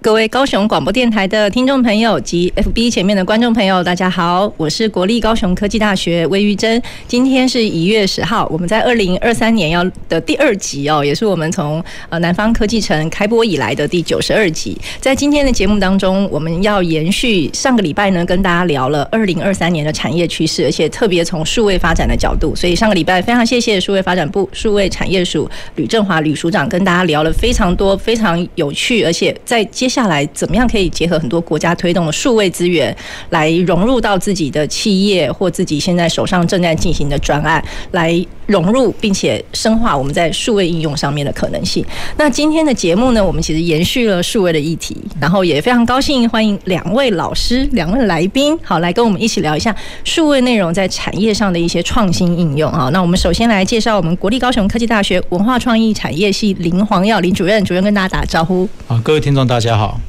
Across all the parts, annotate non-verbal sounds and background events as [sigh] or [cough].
各位高雄广播电台的听众朋友及 FB 前面的观众朋友，大家好，我是国立高雄科技大学魏玉珍。今天是一月十号，我们在二零二三年要的第二集哦，也是我们从呃南方科技城开播以来的第九十二集。在今天的节目当中，我们要延续上个礼拜呢，跟大家聊了二零二三年的产业趋势，而且特别从数位发展的角度。所以上个礼拜非常谢谢数位发展部数位产业署吕振华吕署长跟大家聊了非常多非常有趣，而且在接接下来怎么样可以结合很多国家推动的数位资源，来融入到自己的企业或自己现在手上正在进行的专案，来融入并且深化我们在数位应用上面的可能性。那今天的节目呢，我们其实延续了数位的议题，然后也非常高兴欢迎两位老师、两位来宾，好，来跟我们一起聊一下数位内容在产业上的一些创新应用啊。那我们首先来介绍我们国立高雄科技大学文化创意产业系林黄耀林主任，主任跟大家打招呼。好，各位听众大家好。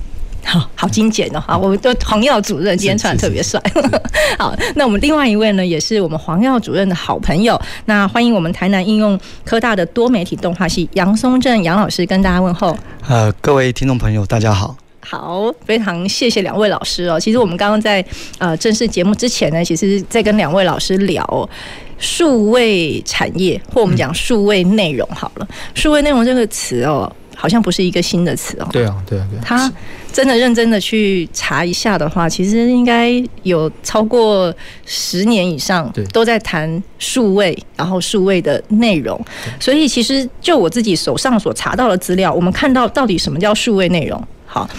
好好精简哦！好，我们的黄耀主任今天穿的特别帅。[laughs] 好，那我们另外一位呢，也是我们黄耀主任的好朋友。那欢迎我们台南应用科大的多媒体动画系杨松正杨老师跟大家问候。呃，各位听众朋友，大家好。好，非常谢谢两位老师哦。其实我们刚刚在呃正式节目之前呢，其实在跟两位老师聊数位产业，或我们讲数位内容好了。数位内容这个词哦。好像不是一个新的词哦。对啊，对啊，对啊。他真的认真的去查一下的话，其实应该有超过十年以上，都在谈数位，然后数位的内容。所以其实就我自己手上所查到的资料，我们看到到底什么叫数位内容？好。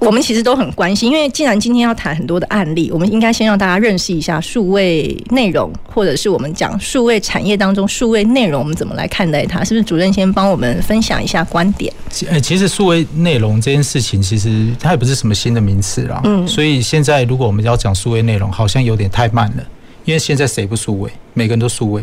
我们其实都很关心，因为既然今天要谈很多的案例，我们应该先让大家认识一下数位内容，或者是我们讲数位产业当中数位内容，我们怎么来看待它？是不是主任先帮我们分享一下观点？呃，其实数位内容这件事情，其实它也不是什么新的名词啦。嗯，所以现在如果我们要讲数位内容，好像有点太慢了，因为现在谁不数位？每个人都数位。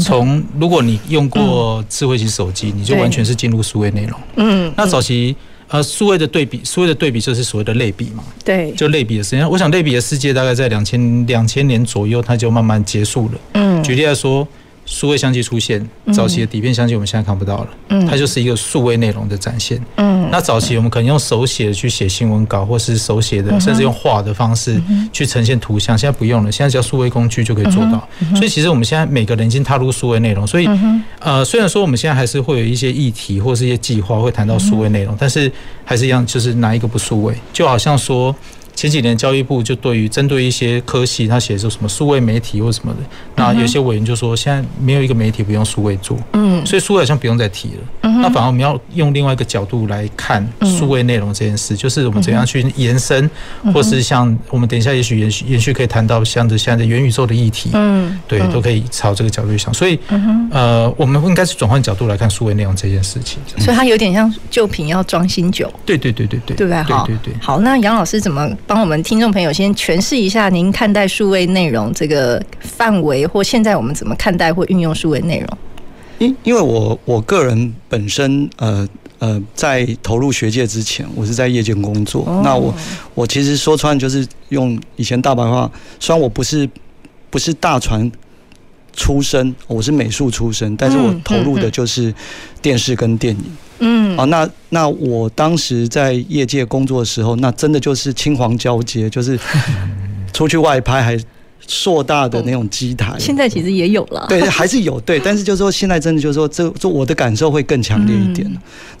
从如果你用过智慧型手机，你就完全是进入数位内容。嗯，那早期。呃，数位的对比，数位的对比就是所谓的类比嘛。对，就类比的时间。我想类比的世界大概在两千两千年左右，它就慢慢结束了。嗯，举例来说。数位相机出现，早期的底片相机我们现在看不到了，它就是一个数位内容的展现。那早期我们可能用手写去写新闻稿，或是手写的，甚至用画的方式去呈现图像，现在不用了，现在只要数位工具就可以做到。所以其实我们现在每个人已经踏入数位内容，所以呃，虽然说我们现在还是会有一些议题或是一些计划会谈到数位内容，但是还是一样，就是哪一个不数位，就好像说。前几年教育部就对于针对一些科系，他写说什么数位媒体或什么的，那有些委员就说现在没有一个媒体不用数位做，嗯，所以数位好像不用再提了，嗯，那反而我们要用另外一个角度来看数位内容这件事，就是我们怎样去延伸，或是像我们等一下也许延续延续可以谈到像这现在的元宇宙的议题，嗯，对，都可以朝这个角度去想，所以呃，我们应该是转换角度来看数位内容这件事情，所以它有点像旧瓶要装新酒，对对对对对，对不对？好，对对对，好，那杨老师怎么？帮我们听众朋友先诠释一下，您看待数位内容这个范围，或现在我们怎么看待或运用数位内容？因因为我我个人本身呃呃，在投入学界之前，我是在业界工作。哦、那我我其实说穿就是用以前大白话，虽然我不是不是大传出身，我是美术出身，但是我投入的就是电视跟电影。嗯，啊，那那我当时在业界工作的时候，那真的就是青黄交接，就是 [laughs] 出去外拍还硕大的那种机台。现在其实也有了，对，还是有，对，但是就是说现在真的就是说，这这我的感受会更强烈一点。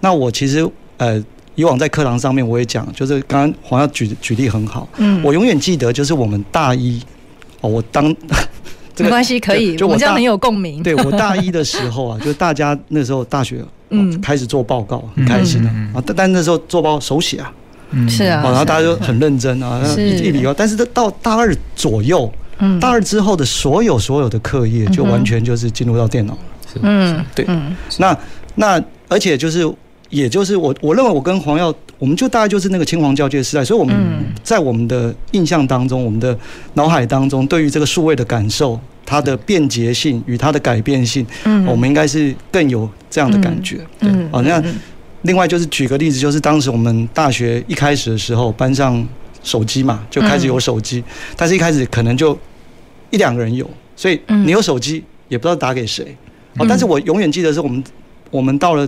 那我其实呃，以往在课堂上面我也讲，就是刚刚黄耀举举例很好，嗯，我永远记得就是我们大一哦，我当。没关系，可以，就我这样很有共鸣。对，我大一的 [laughs] 时候啊，就大家那时候大学嗯开始做报告，很开心啊。但但那时候做报告手写啊，是啊，然后大家就很认真啊，一一理由。但是到大二左右，大二之后的所有所有的课业就完全就是进入到电脑了。嗯，对。那那而且就是也就是我我认为我跟黄耀，我们就大概就是那个青黄交接时代，所以我们在我们的印象当中，我们的脑海当中，对于这个数位的感受，它的便捷性与它的改变性，嗯，我们应该是更有这样的感觉。嗯，好，那另外就是举个例子，就是当时我们大学一开始的时候，班上手机嘛，就开始有手机，但是一开始可能就一两个人有，所以你有手机也不知道打给谁。哦，但是我永远记得是我们我们到了。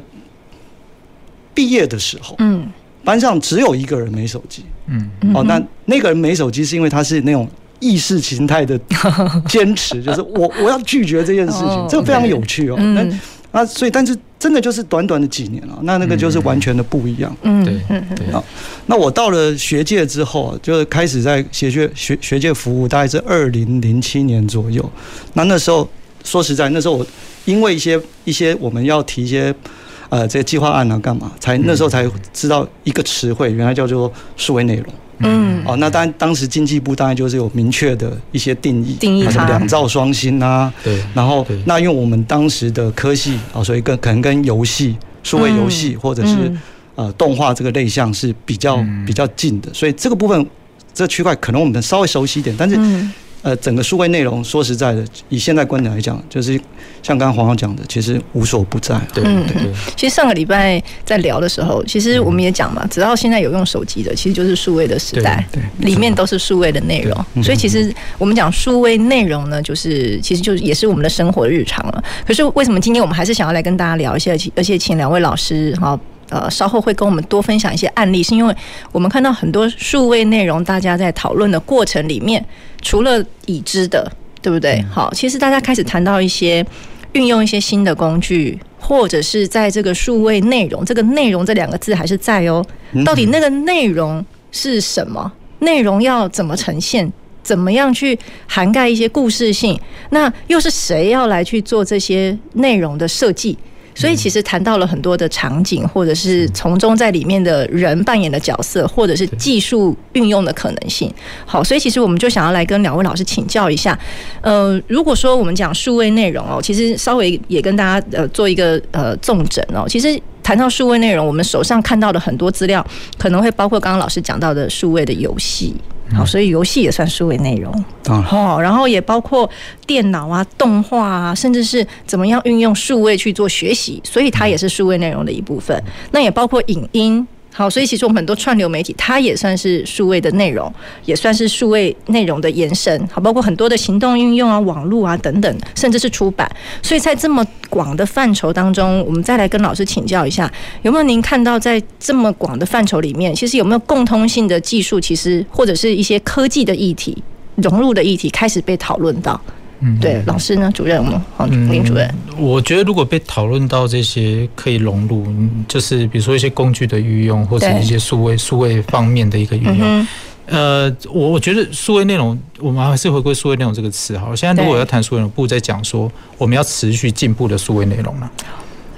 毕业的时候，嗯，班上只有一个人没手机，嗯，哦，那那个人没手机是因为他是那种意识形态的坚持，[laughs] 就是我我要拒绝这件事情，这个非常有趣哦。那啊，所以但是真的就是短短的几年了，那那个就是完全的不一样，嗯，对，对啊。那我到了学界之后，就开始在学界学学界服务，大概是二零零七年左右。那那时候说实在，那时候我因为一些一些我们要提一些。呃，这个计划案啊，干嘛？才那时候才知道一个词汇，原来叫做数位内容。嗯，哦，那当然当时经济部当然就是有明确的一些定义，定义什么两兆双星啊。对。然后，那因为我们当时的科系啊，所以跟可能跟游戏、数位游戏或者是呃动画这个类项是比较比较近的，所以这个部分这个区块可能我们稍微熟悉一点，但是。呃，整个数位内容，说实在的，以现在观点来讲，就是像刚刚黄浩讲的，其实无所不在。对，对，对。其实上个礼拜在聊的时候，其实我们也讲嘛，只要现在有用手机的，其实就是数位的时代，对，里面都是数位的内容。所以其实我们讲数位内容呢，就是其实就是也是我们的生活日常了。可是为什么今天我们还是想要来跟大家聊一下，而且请两位老师哈。呃，稍后会跟我们多分享一些案例，是因为我们看到很多数位内容，大家在讨论的过程里面，除了已知的，对不对？好，其实大家开始谈到一些运用一些新的工具，或者是在这个数位内容，这个内容这两个字还是在哦。到底那个内容是什么？内容要怎么呈现？怎么样去涵盖一些故事性？那又是谁要来去做这些内容的设计？所以其实谈到了很多的场景，或者是从中在里面的人扮演的角色，或者是技术运用的可能性。好，所以其实我们就想要来跟两位老师请教一下。呃，如果说我们讲数位内容哦，其实稍微也跟大家呃做一个呃重整哦。其实谈到数位内容，我们手上看到的很多资料，可能会包括刚刚老师讲到的数位的游戏。好，所以游戏也算数位内容。哦，然后也包括电脑啊、动画啊，甚至是怎么样运用数位去做学习，所以它也是数位内容的一部分。那也包括影音。好，所以其实我们很多串流媒体，它也算是数位的内容，也算是数位内容的延伸。好，包括很多的行动运用啊、网络啊等等，甚至是出版。所以在这么广的范畴当中，我们再来跟老师请教一下，有没有您看到在这么广的范畴里面，其实有没有共通性的技术，其实或者是一些科技的议题融入的议题开始被讨论到？嗯，对，老师呢？主任吗？好，林主任。我觉得如果被讨论到这些可以融入，就是比如说一些工具的运用，或者一些数位数位方面的一个运用。呃，我我觉得数位内容，我们还是回归数位内容这个词好。现在如果要谈数位内容，不在讲说我们要持续进步的数位内容了。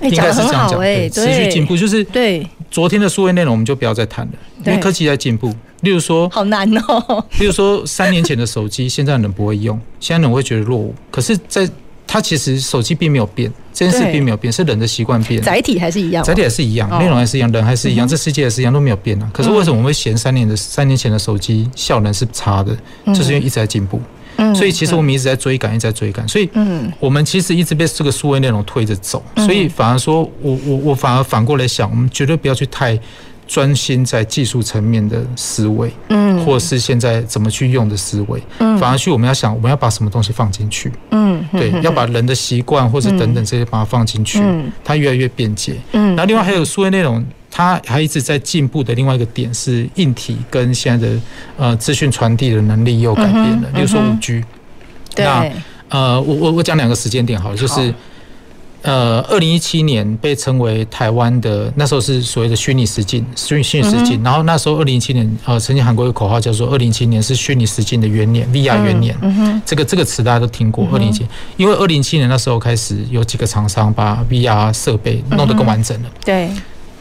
应该是这样讲，对，持续进步就是对。昨天的数位内容我们就不要再谈了，因为科技在进步。例如说，好难哦。[laughs] 例如说，三年前的手机，现在人不会用，现在人会觉得落伍。可是，在它其实手机并没有变，这件事并没有变，是人的习惯变，载体还是一样，载体还是一样，内容还是一样，人还是一样，这世界还是一样，都没有变啊。可是为什么我们会嫌三年的三年前的手机效能是差的？就是因为一直在进步。所以其实我们一直在追赶，一直在追赶。所以，我们其实一直被这个数位内容推着走。所以反而说我我我反而反过来想，我们绝对不要去太。专心在技术层面的思维，嗯，或是现在怎么去用的思维，嗯，反而去我们要想，我们要把什么东西放进去，嗯，对，要把人的习惯或者等等这些把它放进去，嗯，它越来越便捷，嗯，然后另外还有数位内容，它还一直在进步的另外一个点是硬体跟现在的呃资讯传递的能力又改变了，比如说五 G，那呃我我我讲两个时间点好了，就是。呃，二零一七年被称为台湾的那时候是所谓的虚拟实境，虚虚拟实境。然后那时候二零一七年，呃，曾经喊过一个口号叫做“二零一七年是虚拟实境的元年 ”，VR 元年。这个这个词大家都听过。二零一七，因为二零一七年那时候开始有几个厂商把 VR 设备弄得更完整了。对。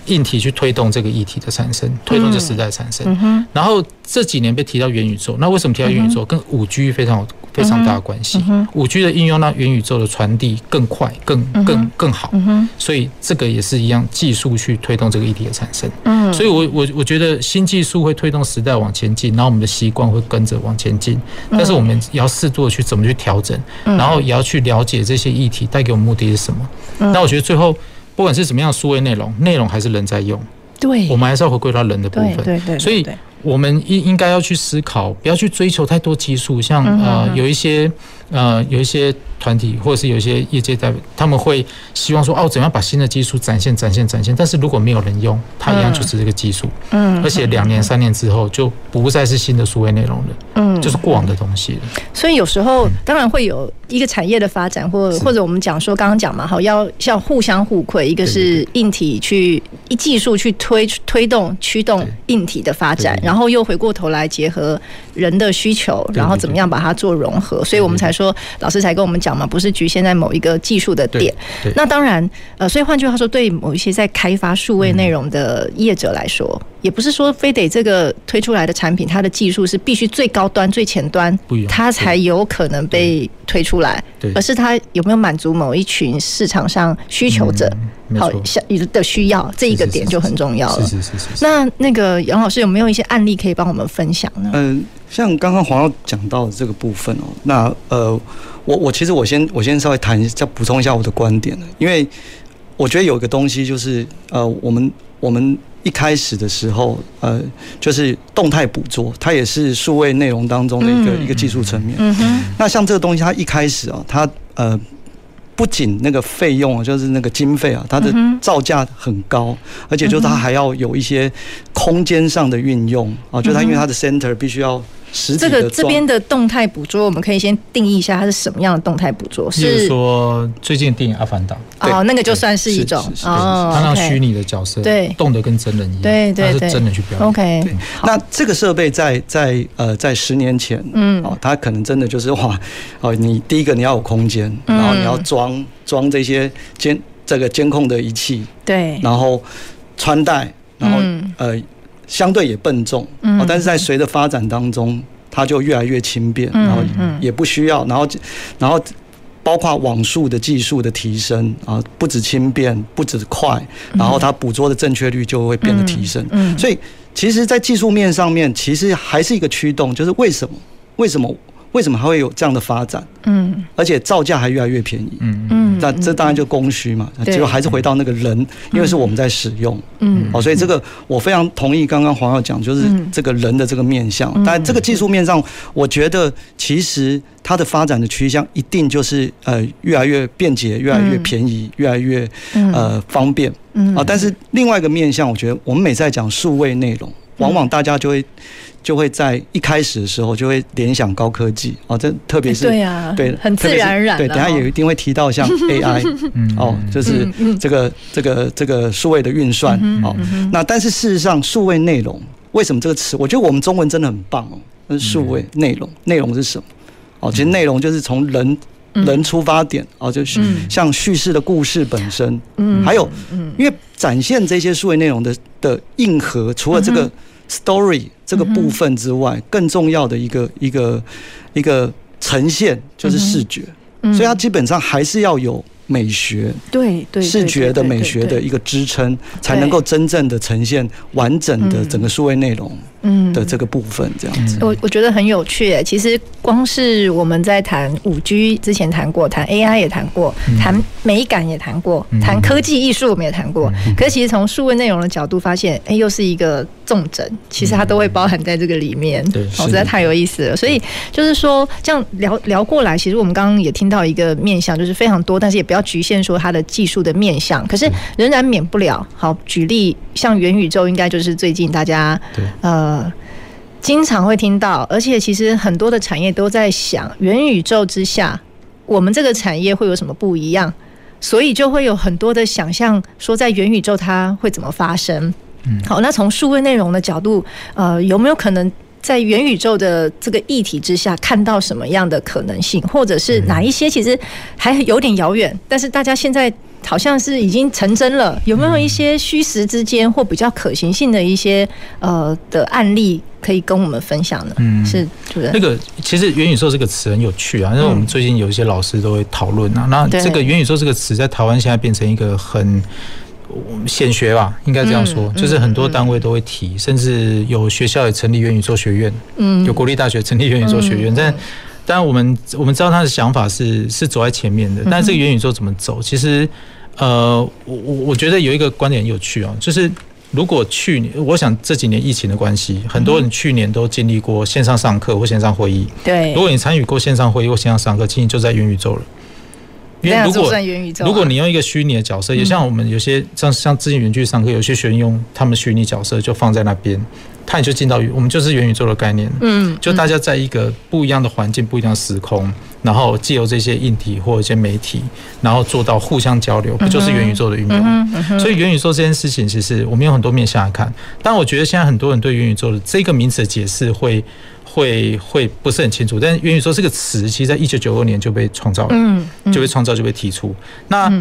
硬体去推动这个议题的产生，推动这时代产生。然后这几年被提到元宇宙，那为什么提到元宇宙？跟五 G 非常有非常大的关系。五 G 的应用让元宇宙的传递更快、更更更好，所以这个也是一样技术去推动这个议题的产生。嗯，所以我我我觉得新技术会推动时代往前进，然后我们的习惯会跟着往前进，但是我们要适度的去怎么去调整，然后也要去了解这些议题带给我们目的是什么。那我觉得最后不管是什么样数位内容，内容还是人在用。对，我们还是要回归到人的部分。对对，所以我们应应该要去思考，不要去追求太多技术，像呃有一些呃有一些。团体或者是有一些业界代表，他们会希望说哦，怎样把新的技术展现、展现、展现？但是如果没有人用，它一样就是这个技术。嗯，而且两年、三年之后就不再是新的数位内容了。嗯，就是过往的东西了。所以有时候当然会有一个产业的发展，或或者我们讲说刚刚讲嘛，好要要互相互馈，一个是硬体去一技术去推推动驱动硬体的发展，然后又回过头来结合人的需求，然后怎么样把它做融合？所以我们才说老师才跟我们讲。嘛，不是局限在某一个技术的点。那当然，呃，所以换句话说，对某一些在开发数位内容的业者来说。也不是说非得这个推出来的产品，它的技术是必须最高端、最前端，它才有可能被推出来，而是它有没有满足某一群市场上需求者，好像的需要，这一个点就很重要了。是是是是。那那个杨老师有没有一些案例可以帮我们分享呢？嗯，像刚刚黄耀讲到的这个部分哦，那呃，我我其实我先我先稍微谈一下，补充一下我的观点，因为我觉得有一个东西就是呃，我们我们。一开始的时候，呃，就是动态捕捉，它也是数位内容当中的一个一个技术层面。嗯哼。那像这个东西，它一开始啊，它呃，不仅那个费用啊，就是那个经费啊，它的造价很高，而且就是它还要有一些空间上的运用啊，就它因为它的 center 必须要。这个这边的动态捕捉，我们可以先定义一下它是什么样的动态捕捉。是说最近电影《阿凡达》哦，那个就算是一种哦，它让虚拟的角色对。动得跟真人一样，对对对，是真的去表演。OK，那这个设备在在呃在十年前，嗯，哦，它可能真的就是哇，哦，你第一个你要有空间，然后你要装装这些监这个监控的仪器，对，然后穿戴，然后呃。相对也笨重，但是在随着发展当中，它就越来越轻便，然后也不需要，然后然后包括网速的技术的提升啊，不止轻便，不止快，然后它捕捉的正确率就会变得提升。所以，其实，在技术面上面，其实还是一个驱动，就是为什么？为什么？为什么还会有这样的发展？嗯，而且造价还越来越便宜。嗯。嗯，那这当然就供需嘛，结果还是回到那个人，因为是我们在使用。嗯，哦，所以这个我非常同意刚刚黄耀讲，就是这个人的这个面向。但这个技术面上，我觉得其实它的发展的趋向一定就是呃越来越便捷，越来越便宜，越来越呃方便。嗯。啊，但是另外一个面向，我觉得我们每次在讲数位内容，往往大家就会。就会在一开始的时候就会联想高科技哦，这特别是对啊，对，很自然而然。对，等下也一定会提到像 [laughs] AI，哦，就是这个这个这个数位的运算哦。那但是事实上，数位内容为什么这个词？我觉得我们中文真的很棒哦。那数位内容，内容是什么？哦，其实内容就是从人人出发点哦，就是像叙事的故事本身，嗯，还有，因为展现这些数位内容的的硬核，除了这个。Story 这个部分之外，更重要的一个一个一个呈现就是视觉，所以它基本上还是要有美学，对对，视觉的美学的一个支撑，才能够真正的呈现完整的整个数位内容。嗯的这个部分这样子，我我觉得很有趣。其实光是我们在谈五 G 之前谈过，谈 AI 也谈过，谈美感也谈过，谈科技艺术我们也谈过。可是其实从数位内容的角度发现，哎，又是一个重镇，其实它都会包含在这个里面。对，实在太有意思了。所以就是说，这样聊聊过来，其实我们刚刚也听到一个面向，就是非常多，但是也不要局限说它的技术的面向。可是仍然免不了，好举例，像元宇宙，应该就是最近大家呃。经常会听到，而且其实很多的产业都在想，元宇宙之下，我们这个产业会有什么不一样？所以就会有很多的想象，说在元宇宙它会怎么发生？嗯，好，那从数位内容的角度，呃，有没有可能在元宇宙的这个议题之下，看到什么样的可能性，或者是哪一些其实还有点遥远，但是大家现在。好像是已经成真了，有没有一些虚实之间或比较可行性的一些呃的案例可以跟我们分享呢？嗯，是主任。那个其实元宇宙这个词很有趣啊，因为我们最近有一些老师都会讨论啊。那这个元宇宙这个词在台湾现在变成一个很显学吧，应该这样说，就是很多单位都会提，甚至有学校也成立元宇宙学院，嗯，有国立大学成立元宇宙学院，但。当然，我们我们知道他的想法是是走在前面的，但是这个元宇宙怎么走？其实，呃，我我我觉得有一个观点很有趣哦，就是如果去年，我想这几年疫情的关系，很多人去年都经历过线上上课或线上会议。对，如果你参与过线上会议或线上上课，其实就在元宇宙了。因为如果如果你用一个虚拟的角色，也像我们有些像像之前远距上课，有些学员用他们虚拟角色就放在那边。他也就进到，我们就是元宇宙的概念。嗯，就大家在一个不一样的环境、不一样的时空，然后借由这些硬体或一些媒体，然后做到互相交流，不就是元宇宙的运用？所以元宇宙这件事情，其实我们有很多面向来看。但我觉得现在很多人对元宇宙的这个名词的解释会会会不是很清楚。但是元宇宙这个词，其实在一九九二年就被创造了，嗯，就被创造就被提出。那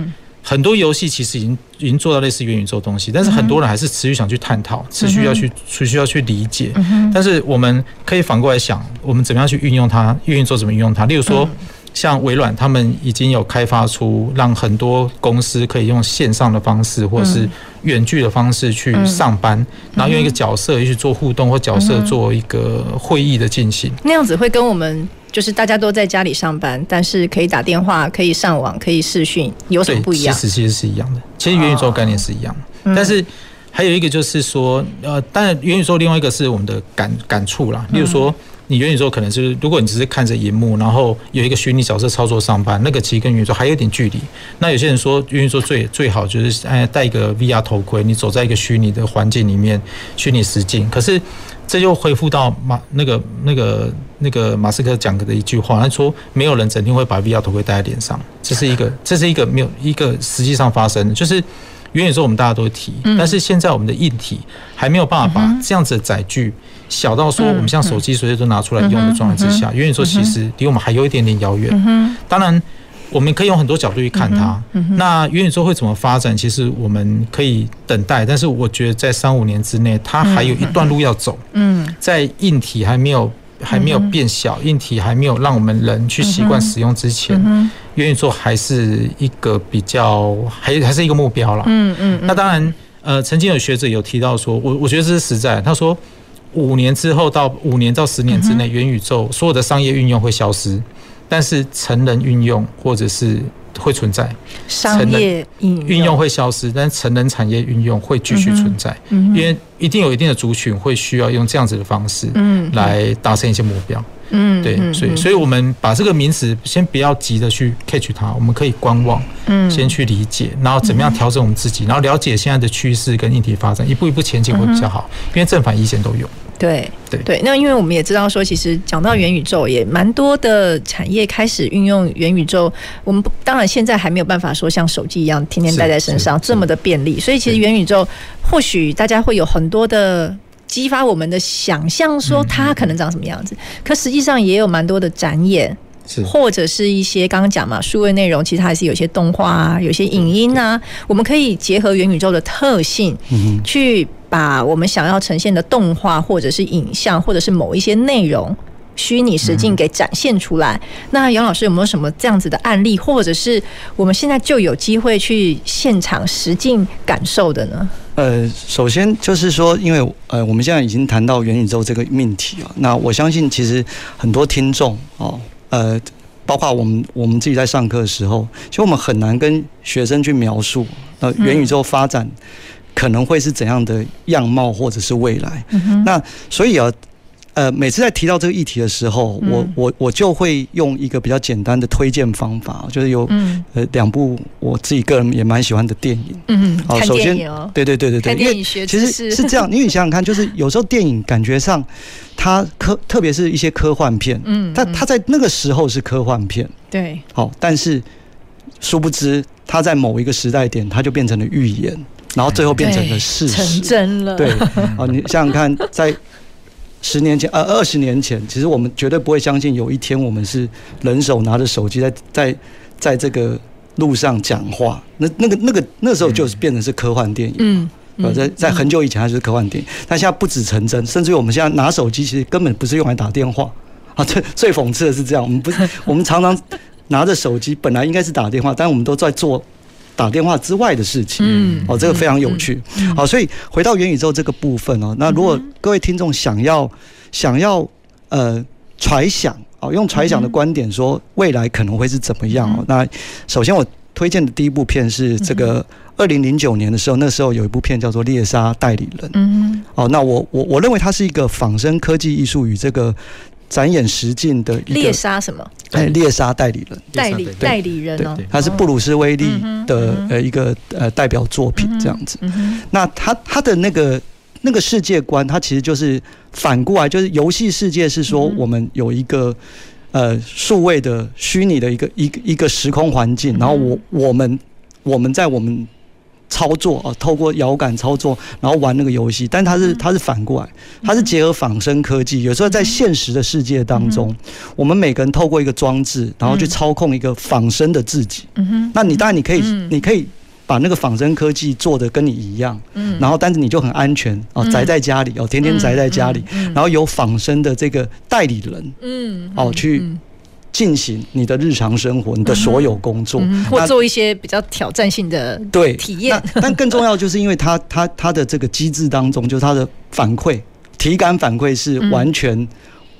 很多游戏其实已经已经做到类似元宇宙东西，但是很多人还是持续想去探讨，持续要去持续要去理解。但是我们可以反过来想，我们怎么样去运用它？运用做怎么运用它？例如说，像微软，他们已经有开发出让很多公司可以用线上的方式，或者是远距的方式去上班，然后用一个角色去做互动，或角色做一个会议的进行。那样子会跟我们。就是大家都在家里上班，但是可以打电话、可以上网、可以视讯，有什么不一样？其实其实是一样的，其实元宇宙概念是一样的，但是还有一个就是说，呃，当然元宇宙另外一个是我们的感感触啦，例如说。你元宇宙可能就是，如果你只是看着荧幕，然后有一个虚拟角色操作上班，那个其实跟元宇宙还有点距离。那有些人说元宇宙最最好就是哎戴一个 VR 头盔，你走在一个虚拟的环境里面，虚拟实境。可是这又恢复到马那个那个那个马斯克讲的一句话，他说没有人整天会把 VR 头盔戴在脸上，这是一个这是一个没有一个实际上发生的，就是元宇宙我们大家都提，但是现在我们的硬体还没有办法把这样子的载具。小到说，我们像手机随时都拿出来用的状态之下，元宇宙其实离我们还有一点点遥远。当然，我们可以用很多角度去看它。那元宇宙会怎么发展？其实我们可以等待，但是我觉得在三五年之内，它还有一段路要走。嗯，在硬体还没有还没有变小，硬体还没有让我们人去习惯使用之前，元宇宙还是一个比较还还是一个目标了。嗯嗯。那当然，呃，曾经有学者有提到说，我我觉得这是实在。他说。五年之后到五年到十年之内，元宇宙所有的商业运用会消失，但是成人运用或者是会存在。商业运用会消失，但是成人产业运用会继续存在，因为一定有一定的族群会需要用这样子的方式，来达成一些目标。嗯，对，所以，所以我们把这个名词先不要急着去 catch 它，我们可以观望，嗯，先去理解，然后怎么样调整我们自己，然后了解现在的趋势跟议题发展，一步一步前进会比较好，因为正反意见都有。对对。对，那因为我们也知道说，其实讲到元宇宙，也蛮多的产业开始运用元宇宙。我们当然现在还没有办法说像手机一样天天带在身上这么的便利，所以其实元宇宙或许大家会有很多的。激发我们的想象，说它可能长什么样子，可实际上也有蛮多的展演，或者是一些刚刚讲嘛，数位内容，其实还是有些动画啊，有些影音啊，我们可以结合元宇宙的特性，去把我们想要呈现的动画，或者是影像，或者是某一些内容，虚拟实境给展现出来。那杨老师有没有什么这样子的案例，或者是我们现在就有机会去现场实境感受的呢？呃，首先就是说，因为呃，我们现在已经谈到元宇宙这个命题啊，那我相信其实很多听众哦，呃，包括我们我们自己在上课的时候，其实我们很难跟学生去描述呃元宇宙发展可能会是怎样的样貌或者是未来。那所以啊。呃，每次在提到这个议题的时候，我我我就会用一个比较简单的推荐方法，就是有呃两部我自己个人也蛮喜欢的电影。嗯，好，首先，对对对对对，因为其实是这样，因为你想想看，就是有时候电影感觉上它科，特别是一些科幻片，嗯，它它在那个时候是科幻片，对，好，但是殊不知它在某一个时代点，它就变成了预言，然后最后变成了事实，成真了。对，啊，你想想看，在。十年前，呃，二十年前，其实我们绝对不会相信有一天我们是人手拿着手机在在在这个路上讲话，那那个那个那时候就是变成是科幻电影。嗯。呃，在在很久以前它就是科幻电影，但现在不止成真，甚至于我们现在拿手机其实根本不是用来打电话啊！最最讽刺的是这样，我们不是我们常常拿着手机，本来应该是打电话，但我们都在做打电话之外的事情。嗯，哦，这个非常有趣。好，所以回到元宇宙这个部分哦，那如果各位听众想要想要呃揣想哦，用揣想的观点说未来可能会是怎么样哦，那首先我推荐的第一部片是这个。二零零九年的时候，那时候有一部片叫做《猎杀代理人》。嗯，哦，那我我我认为它是一个仿生科技艺术与这个展演实境的一个猎杀什么？哎，猎杀代理人，代理代理人哦，他是布鲁斯威利的呃一个呃代表作品这样子。那他他的那个那个世界观，它其实就是反过来，就是游戏世界是说我们有一个呃数位的虚拟的一个一个一个时空环境，然后我我们我们在我们。操作啊，透过遥感操作，然后玩那个游戏，但它是它是反过来，它是结合仿生科技。有时候在现实的世界当中，我们每个人透过一个装置，然后去操控一个仿生的自己。嗯哼，那你当然你可以，你可以把那个仿生科技做的跟你一样，嗯，然后但是你就很安全哦，宅在家里哦，天天宅在家里，然后有仿生的这个代理人，嗯，哦去。进行你的日常生活，你的所有工作，或做一些比较挑战性的对体验。但更重要就是因为它它它的这个机制当中，就是它的反馈体感反馈是完全，嗯、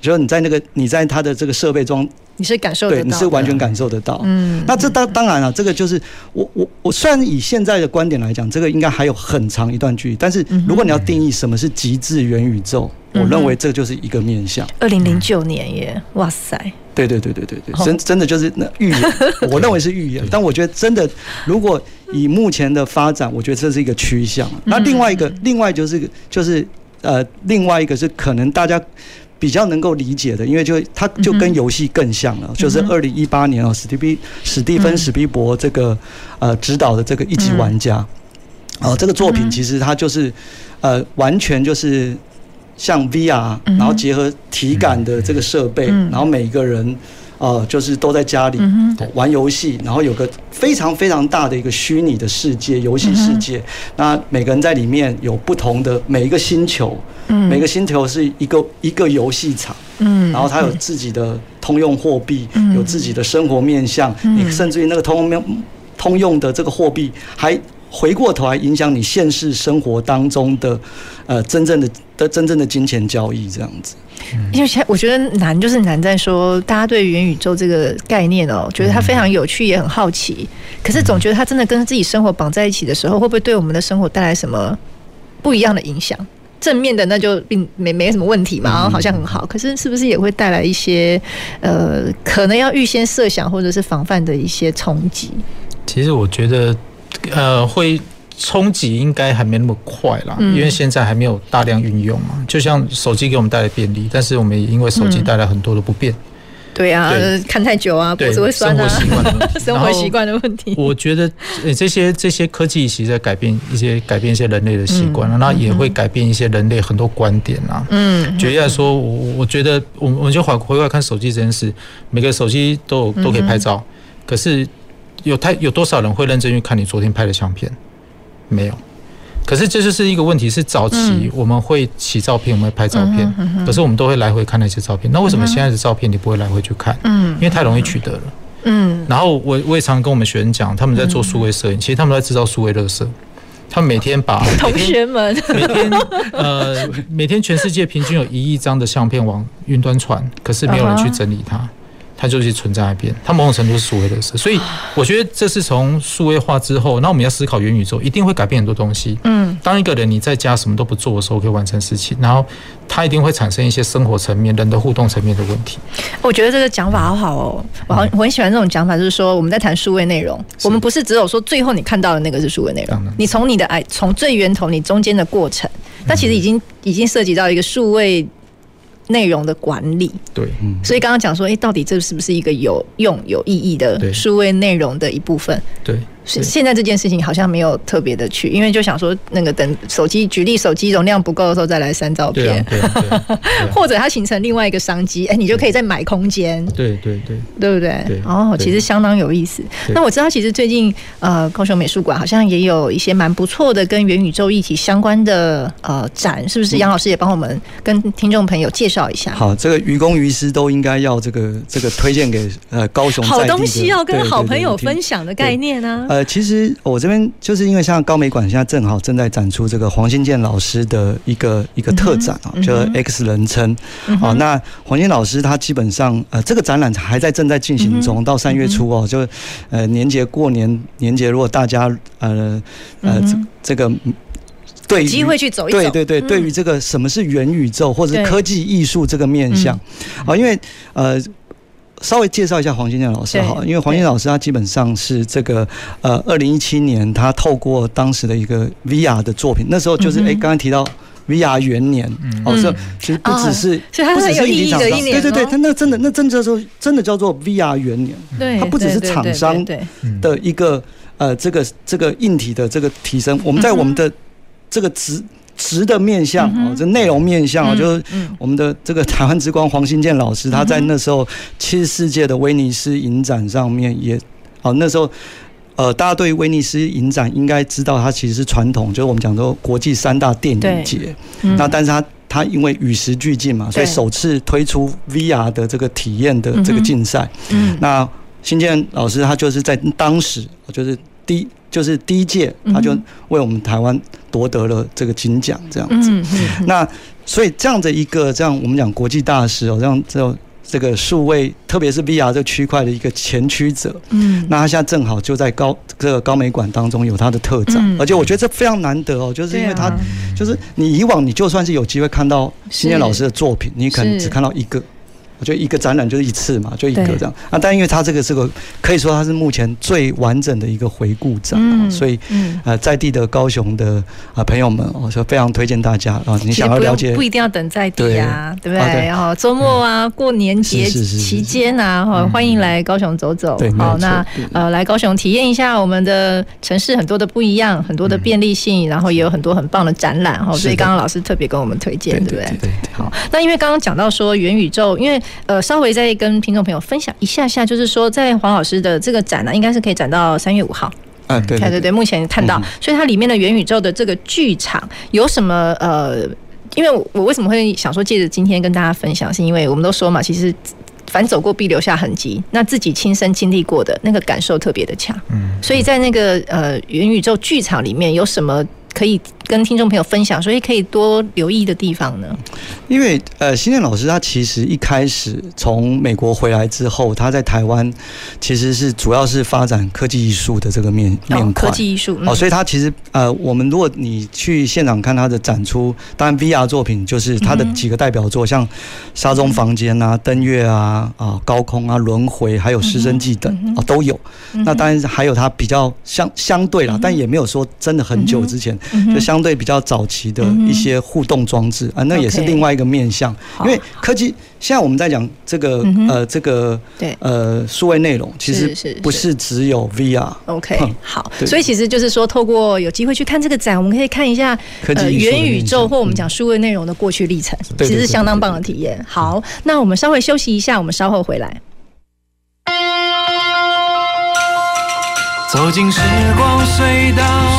就是你在那个你在它的这个设备中，你是感受得到，对，你是完全感受得到。嗯，那这当当然了，这个就是我我我虽然以现在的观点来讲，这个应该还有很长一段距离，但是如果你要定义什么是极致元宇宙，我认为这就是一个面向。二零零九年耶，哇塞！对对对对对对，真真的就是那预言，[laughs] 我认为是预言。但我觉得真的，如果以目前的发展，我觉得这是一个趋向。那另外一个，另外就是就是呃，另外一个是可能大家比较能够理解的，因为就它就跟游戏更像了，就是二零一八年哦，史蒂比史蒂芬史蒂博这个呃指导的这个一级玩家，哦，这个作品其实它就是呃完全就是。像 VR，然后结合体感的这个设备，然后每一个人，呃，就是都在家里玩游戏，然后有个非常非常大的一个虚拟的世界，游戏世界。那每个人在里面有不同的每一个星球，每个星球是一个一个游戏场，然后它有自己的通用货币，有自己的生活面向，你甚至于那个通用通用的这个货币还。回过头来影响你现实生活当中的，呃，真正的的真正的金钱交易这样子。因为现在我觉得难，就是难在说，大家对元宇宙这个概念哦，觉得它非常有趣，也很好奇。可是总觉得它真的跟自己生活绑在一起的时候，会不会对我们的生活带来什么不一样的影响？正面的那就并没没什么问题嘛，然后好像很好。可是是不是也会带来一些呃，可能要预先设想或者是防范的一些冲击？其实我觉得。呃，会冲击应该还没那么快啦，因为现在还没有大量运用嘛。就像手机给我们带来便利，但是我们也因为手机带来很多的不便。对啊，看太久啊，脖子会酸啊。生活习惯的问题。[laughs] 生活习惯的问题。我觉得这些这些科技其实在改变一些改变一些人类的习惯了，那也会改变一些人类很多观点啊。嗯。举例来说，我我觉得我我们就回回过来看手机这件事，每个手机都有都可以拍照，可是。有太有多少人会认真去看你昨天拍的相片？没有。可是这就是一个问题，是早期我们会洗照片，我们会拍照片，可是我们都会来回看那些照片。那为什么现在的照片你不会来回去看？嗯，因为太容易取得了。嗯。然后我我也常跟我们学生讲，他们在做数位摄影，其实他们在制造数位垃圾。他们每天把 [laughs] 同学们每天呃每天全世界平均有一亿张的相片往云端传，可是没有人去整理它。它就是存在那边，它某种程度是数位的事，所以我觉得这是从数位化之后，那我们要思考元宇宙，一定会改变很多东西。嗯，当一个人你在家什么都不做的时候，可以完成事情，然后它一定会产生一些生活层面、人的互动层面的问题。我觉得这个讲法好好哦，我很我很喜欢这种讲法，就是说我们在谈数位内容，我们不是只有说最后你看到的那个是数位内容，你从你的哎从最源头你中间的过程，那其实已经已经涉及到一个数位。内容的管理，对，所以刚刚讲说，哎，到底这是不是一个有用、有意义的数位内容的一部分？对，是现在这件事情好像没有特别的去，因为就想说那个等手机举例手机容量不够的时候再来删照片，对啊对啊对啊、[laughs] 或者它形成另外一个商机，哎，你就可以再买空间，对对对，对不对？对哦，其实相当有意思。那我知道，其实最近呃，高雄美术馆好像也有一些蛮不错的跟元宇宙议题相关的呃展，是不是？杨老师也帮我们跟听众朋友介绍一下。好，这个于公于私都应该要这个这个推荐给呃高雄好东西要跟好朋友分享的概念呢、啊。呃，其实我这边就是因为像高美馆现在正好正在展出这个黄新建老师的一个一个特展啊，叫 X 人称。啊，那黄新老师他基本上呃这个展览还在正在进行中，到三月初哦，就呃年节过年年节，如果大家呃呃这这个对机会去走一走，对对对，对于这个什么是元宇宙或者是科技艺术这个面向啊，因为呃。稍微介绍一下黄金亮老师哈，因为黄新建老师他基本上是这个呃，二零一七年他透过当时的一个 VR 的作品，那时候就是哎，刚刚提到 VR 元年，哦，这其实不只是不只是影厂商，对对对，他那真的那真的叫做真的叫做 VR 元年，对，它不只是厂商的一个呃这个这个硬体的这个提升，我们在我们的这个职。值的面向哦，这内容面向哦，就是我们的这个台湾之光黄新建老师，他在那时候七十四届的威尼斯影展上面也，哦，那时候呃，大家对威尼斯影展应该知道，它其实是传统，就是我们讲说国际三大电影节。那但是它它因为与时俱进嘛，所以首次推出 VR 的这个体验的这个竞赛。那新建老师他就是在当时就是第一。就是第一届，他就为我们台湾夺得了这个金奖，这样子。那所以这样的一个这样我们讲国际大师哦，这样这这个数位，特别是 VR 这个区块的一个前驱者。嗯。那他现在正好就在高这个高美馆当中有他的特展，而且我觉得这非常难得哦，就是因为他就是你以往你就算是有机会看到新建老师的作品，你可能只看到一个。就一个展览就是一次嘛，就一个这样啊。但因为它这个是个可以说它是目前最完整的一个回顾展，所以呃在地的高雄的啊朋友们，我说非常推荐大家啊。你想要了解，不一定要等在地啊，对不对？然后周末啊，过年节期间啊，哈，欢迎来高雄走走。好，那呃来高雄体验一下我们的城市很多的不一样，很多的便利性，然后也有很多很棒的展览哈。所以刚刚老师特别跟我们推荐，对不对？好，那因为刚刚讲到说元宇宙，因为呃，稍微再跟听众朋友分享一下下，就是说，在黄老师的这个展呢，应该是可以展到三月五号。嗯，对对对，目前看到，所以它里面的元宇宙的这个剧场有什么？呃，因为我为什么会想说借着今天跟大家分享，是因为我们都说嘛，其实凡走过必留下痕迹，那自己亲身经历过的那个感受特别的强。嗯，所以在那个呃元宇宙剧场里面有什么可以跟听众朋友分享，所以可以多留意的地方呢？因为呃，新建老师他其实一开始从美国回来之后，他在台湾其实是主要是发展科技艺术的这个面面块。科技艺术哦，所以他其实呃，我们如果你去现场看他的展出，当然 VR 作品就是他的几个代表作，像《沙中房间》啊、《登月》啊、啊《高空》啊、《轮回》还有《师生记》等啊都有。那当然还有他比较相相对啦，但也没有说真的很久之前。就相对比较早期的一些互动装置啊，那也是另外一个面向。因为科技现在我们在讲这个呃这个对。呃数位内容，其实不是只有 VR。OK，好，所以其实就是说，透过有机会去看这个展，我们可以看一下呃元宇宙或我们讲数位内容的过去历程，其实是相当棒的体验。好，那我们稍微休息一下，我们稍后回来。走进时光隧道。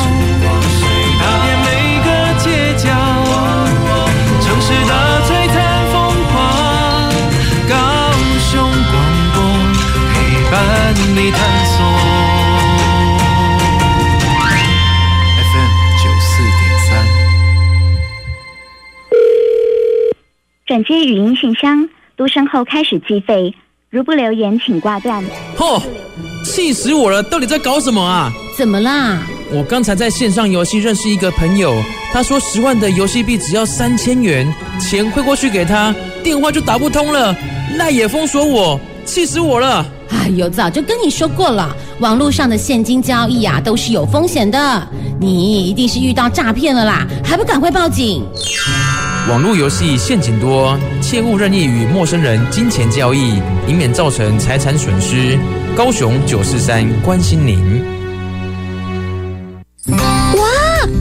转接语音信箱，嘟声后开始计费。如不留言，请挂断。嚯！气死我了！到底在搞什么啊？怎么啦？我刚才在线上游戏认识一个朋友，他说十万的游戏币只要三千元，钱汇过去给他，电话就打不通了，那也封锁我，气死我了！哎呦，早就跟你说过了，网络上的现金交易啊，都是有风险的。你一定是遇到诈骗了啦，还不赶快报警？网络游戏陷阱多，切勿任意与陌生人金钱交易，以免造成财产损失。高雄九四三关心您。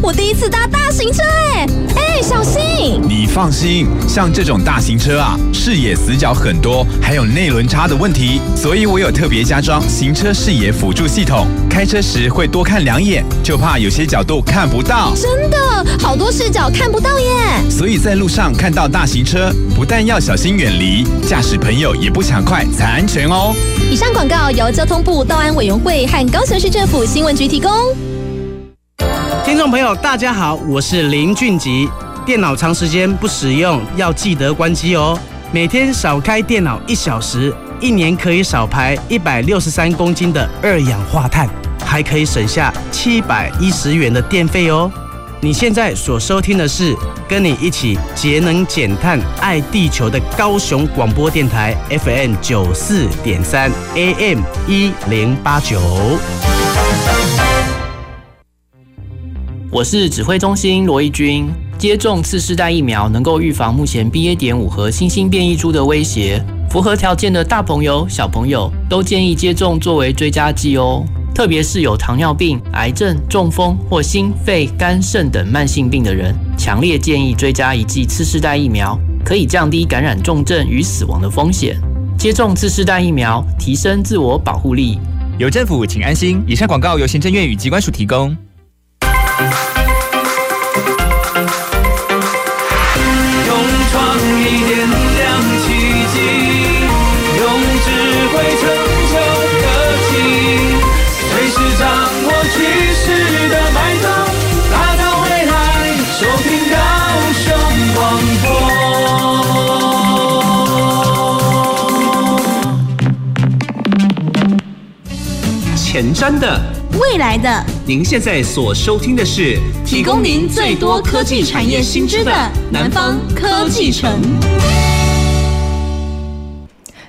我第一次搭大型车，哎哎，小心！你放心，像这种大型车啊，视野死角很多，还有内轮差的问题，所以我有特别加装行车视野辅助系统，开车时会多看两眼，就怕有些角度看不到。真的，好多视角看不到耶！所以在路上看到大型车，不但要小心远离，驾驶朋友也不抢快才安全哦。以上广告由交通部道安委员会和高雄市政府新闻局提供。听众朋友，大家好，我是林俊吉。电脑长时间不使用，要记得关机哦。每天少开电脑一小时，一年可以少排一百六十三公斤的二氧化碳，还可以省下七百一十元的电费哦。你现在所收听的是跟你一起节能减碳、爱地球的高雄广播电台 FM 九四点三 AM 一零八九。我是指挥中心罗一军。接种次世代疫苗能够预防目前 BA. 点五和新兴变异株的威胁。符合条件的大朋友、小朋友都建议接种作为追加剂哦。特别是有糖尿病、癌症、中风或心肺肝肾等慢性病的人，强烈建议追加一剂次世代疫苗，可以降低感染重症与死亡的风险。接种次世代疫苗，提升自我保护力。有政府，请安心。以上广告由行政院与机关署提供。用创意点亮奇迹用智慧成就科技随时掌握趋势的脉动打造未来收听高雄广播前瞻的未来的您现在所收听的是提供您最多科技产业新知的南方科技城。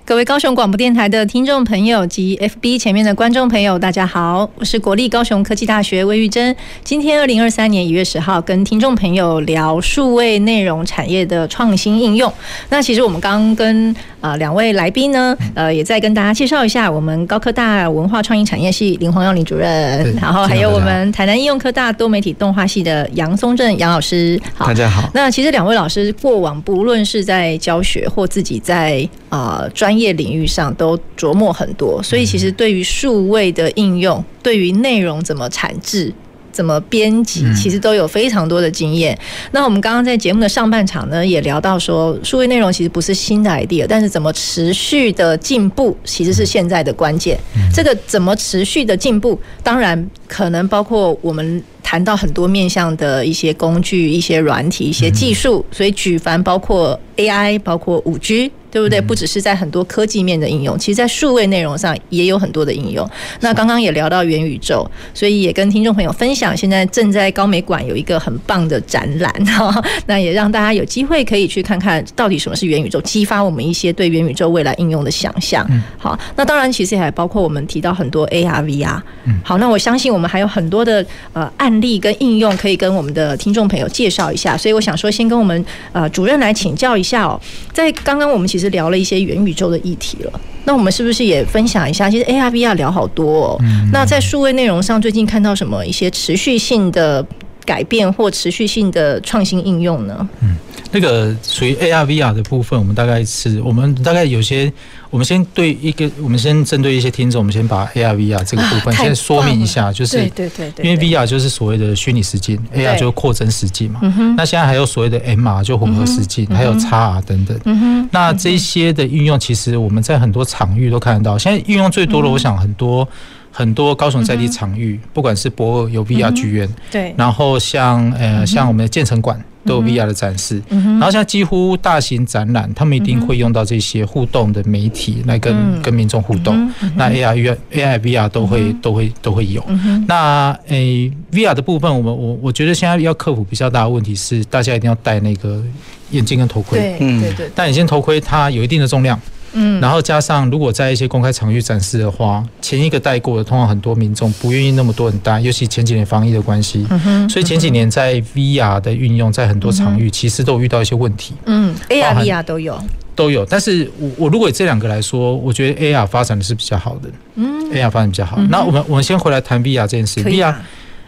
各位高雄广播电台的听众朋友及 FB 前面的观众朋友，大家好，我是国立高雄科技大学魏玉珍。今天二零二三年一月十号，跟听众朋友聊数位内容产业的创新应用。那其实我们刚跟啊两位来宾呢，呃，也再跟大家介绍一下我们高科大文化创意产业系林煌耀林主任，然后还有我们台南应用科大多媒体动画系的杨松正杨老师。好，大家好。那其实两位老师过往不论是在教学或自己在啊专业领域上都琢磨很多，所以其实对于数位的应用，对于内容怎么产制、怎么编辑，其实都有非常多的经验。那我们刚刚在节目的上半场呢，也聊到说，数位内容其实不是新的 idea，但是怎么持续的进步，其实是现在的关键。这个怎么持续的进步，当然可能包括我们谈到很多面向的一些工具、一些软体、一些技术，所以举凡包括 AI，包括五 G。对不对？不只是在很多科技面的应用，其实在数位内容上也有很多的应用。那刚刚也聊到元宇宙，所以也跟听众朋友分享，现在正在高美馆有一个很棒的展览 [laughs] 哈。那也让大家有机会可以去看看到底什么是元宇宙，激发我们一些对元宇宙未来应用的想象。好，那当然其实还包括我们提到很多 AR、VR。好，那我相信我们还有很多的呃案例跟应用可以跟我们的听众朋友介绍一下。所以我想说，先跟我们呃主任来请教一下哦，在刚刚我们其实。聊了一些元宇宙的议题了，那我们是不是也分享一下？其实 AR、VR 聊好多哦。那在数位内容上，最近看到什么一些持续性的改变或持续性的创新应用呢？嗯，那个属于 AR、VR 的部分，我们大概是我们大概有些。我们先对一个，我们先针对一些听众，我们先把 [laughs] AR、VR 这个部分先说明一下，就是对对对，因为 VR 就是所谓的虚拟实境，AR 就是扩增实境嘛。那现在还有所谓的 MR 就混合实境，还有 XR 等等。那这些的应用，其实我们在很多场域都看得到。现在应用最多的，我想很多很多高雄在地场域，不管是博尔有 VR 剧院，对，然后像呃像我们的建成馆。都有 VR 的展示，然后现在几乎大型展览，他们一定会用到这些互动的媒体来跟跟民众互动。那 AR、AR、VR 都会都会都会有。那诶，VR 的部分，我们我我觉得现在要克服比较大的问题是，大家一定要戴那个眼镜跟头盔。对对对。戴眼镜头盔它有一定的重量。嗯，然后加上，如果在一些公开场域展示的话，前一个带过的，通常很多民众不愿意那么多人戴，尤其前几年防疫的关系，嗯，所以前几年在 VR 的运用，在很多场域其实都有遇到一些问题。嗯，AR、VR 都有，都有。但是我我如果以这两个来说，我觉得 AR 发展的是比较好的，嗯，AR 发展比较好。那我们我们先回来谈 VR 这件事，VR，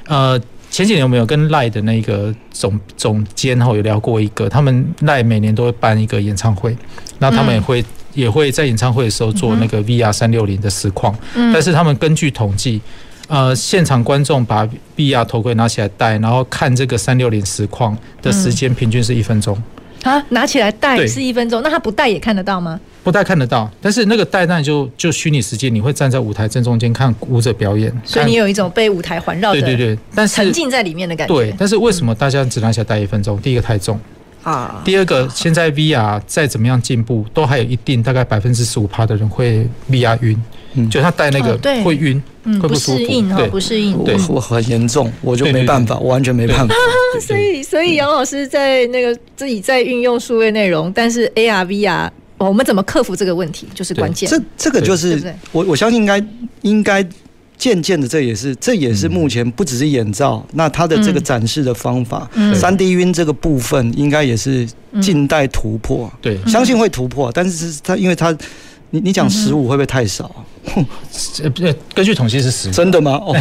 呃。前几年我们有跟赖的那个总总监后有聊过一个，他们赖每年都会办一个演唱会，那他们也会、嗯、也会在演唱会的时候做那个 VR 三六零的实况，嗯、但是他们根据统计，呃，现场观众把 VR 头盔拿起来戴，然后看这个三六零实况的时间平均是一分钟。啊，拿起来戴是一分钟，那他不戴也看得到吗？不戴看得到，但是那个戴那就就虚拟世界，你会站在舞台正中间看舞者表演，所以你有一种被舞台环绕的，对对对，但是沉浸在里面的感觉。对，但是为什么大家只拿起来戴一分钟？第一个太重啊，第二个现在 VR 再怎么样进步，都还有一定大概百分之十五趴的人会 VR 晕。就他戴那个会晕，会不适应哈，不适应。我我很严重，我就没办法，我完全没办法。[laughs] 所以所以杨老师在那个自己在运用数位内容，但是 AR VR，我们怎么克服这个问题，就是关键。这这个就是我我相信应该应该渐渐的，这也是这也是目前不只是眼罩，那它的这个展示的方法，三 D 晕这个部分应该也是近代突破。对，相信会突破，但是它因为它。你你讲十五会不会太少？呃，根据统计是十五。真的吗？[laughs] 哦，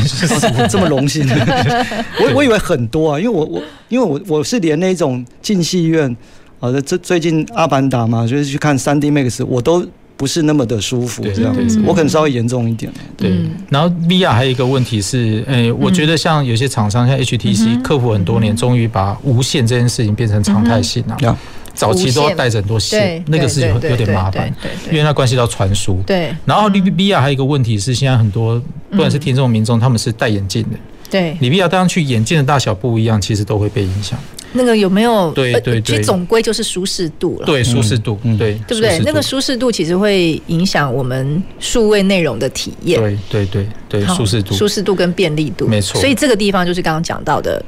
这么荣幸。[laughs] 我我以为很多啊，因为我我因为我我是连那种进戏院啊，这最近阿凡达嘛，就是去看三 D Max，我都不是那么的舒服这样子。我可能稍微严重一点。对。然后 VR 还有一个问题是，诶，我觉得像有些厂商像 HTC 克服很多年，终于把无线这件事情变成常态性了。早期都要带着很多线，那个事情有点麻烦，因为它关系到传输。对，然后 VR 还有一个问题是，现在很多不管是听众民众，他们是戴眼镜的。对，你 VR 戴上去，眼镜的大小不一样，其实都会被影响。那个有没有？对对对，其实总归就是舒适度了。对，舒适度，嗯对对不对？那个舒适度其实会影响我们数位内容的体验。对对对对，舒适度、舒适度跟便利度，没错。所以这个地方就是刚刚讲到的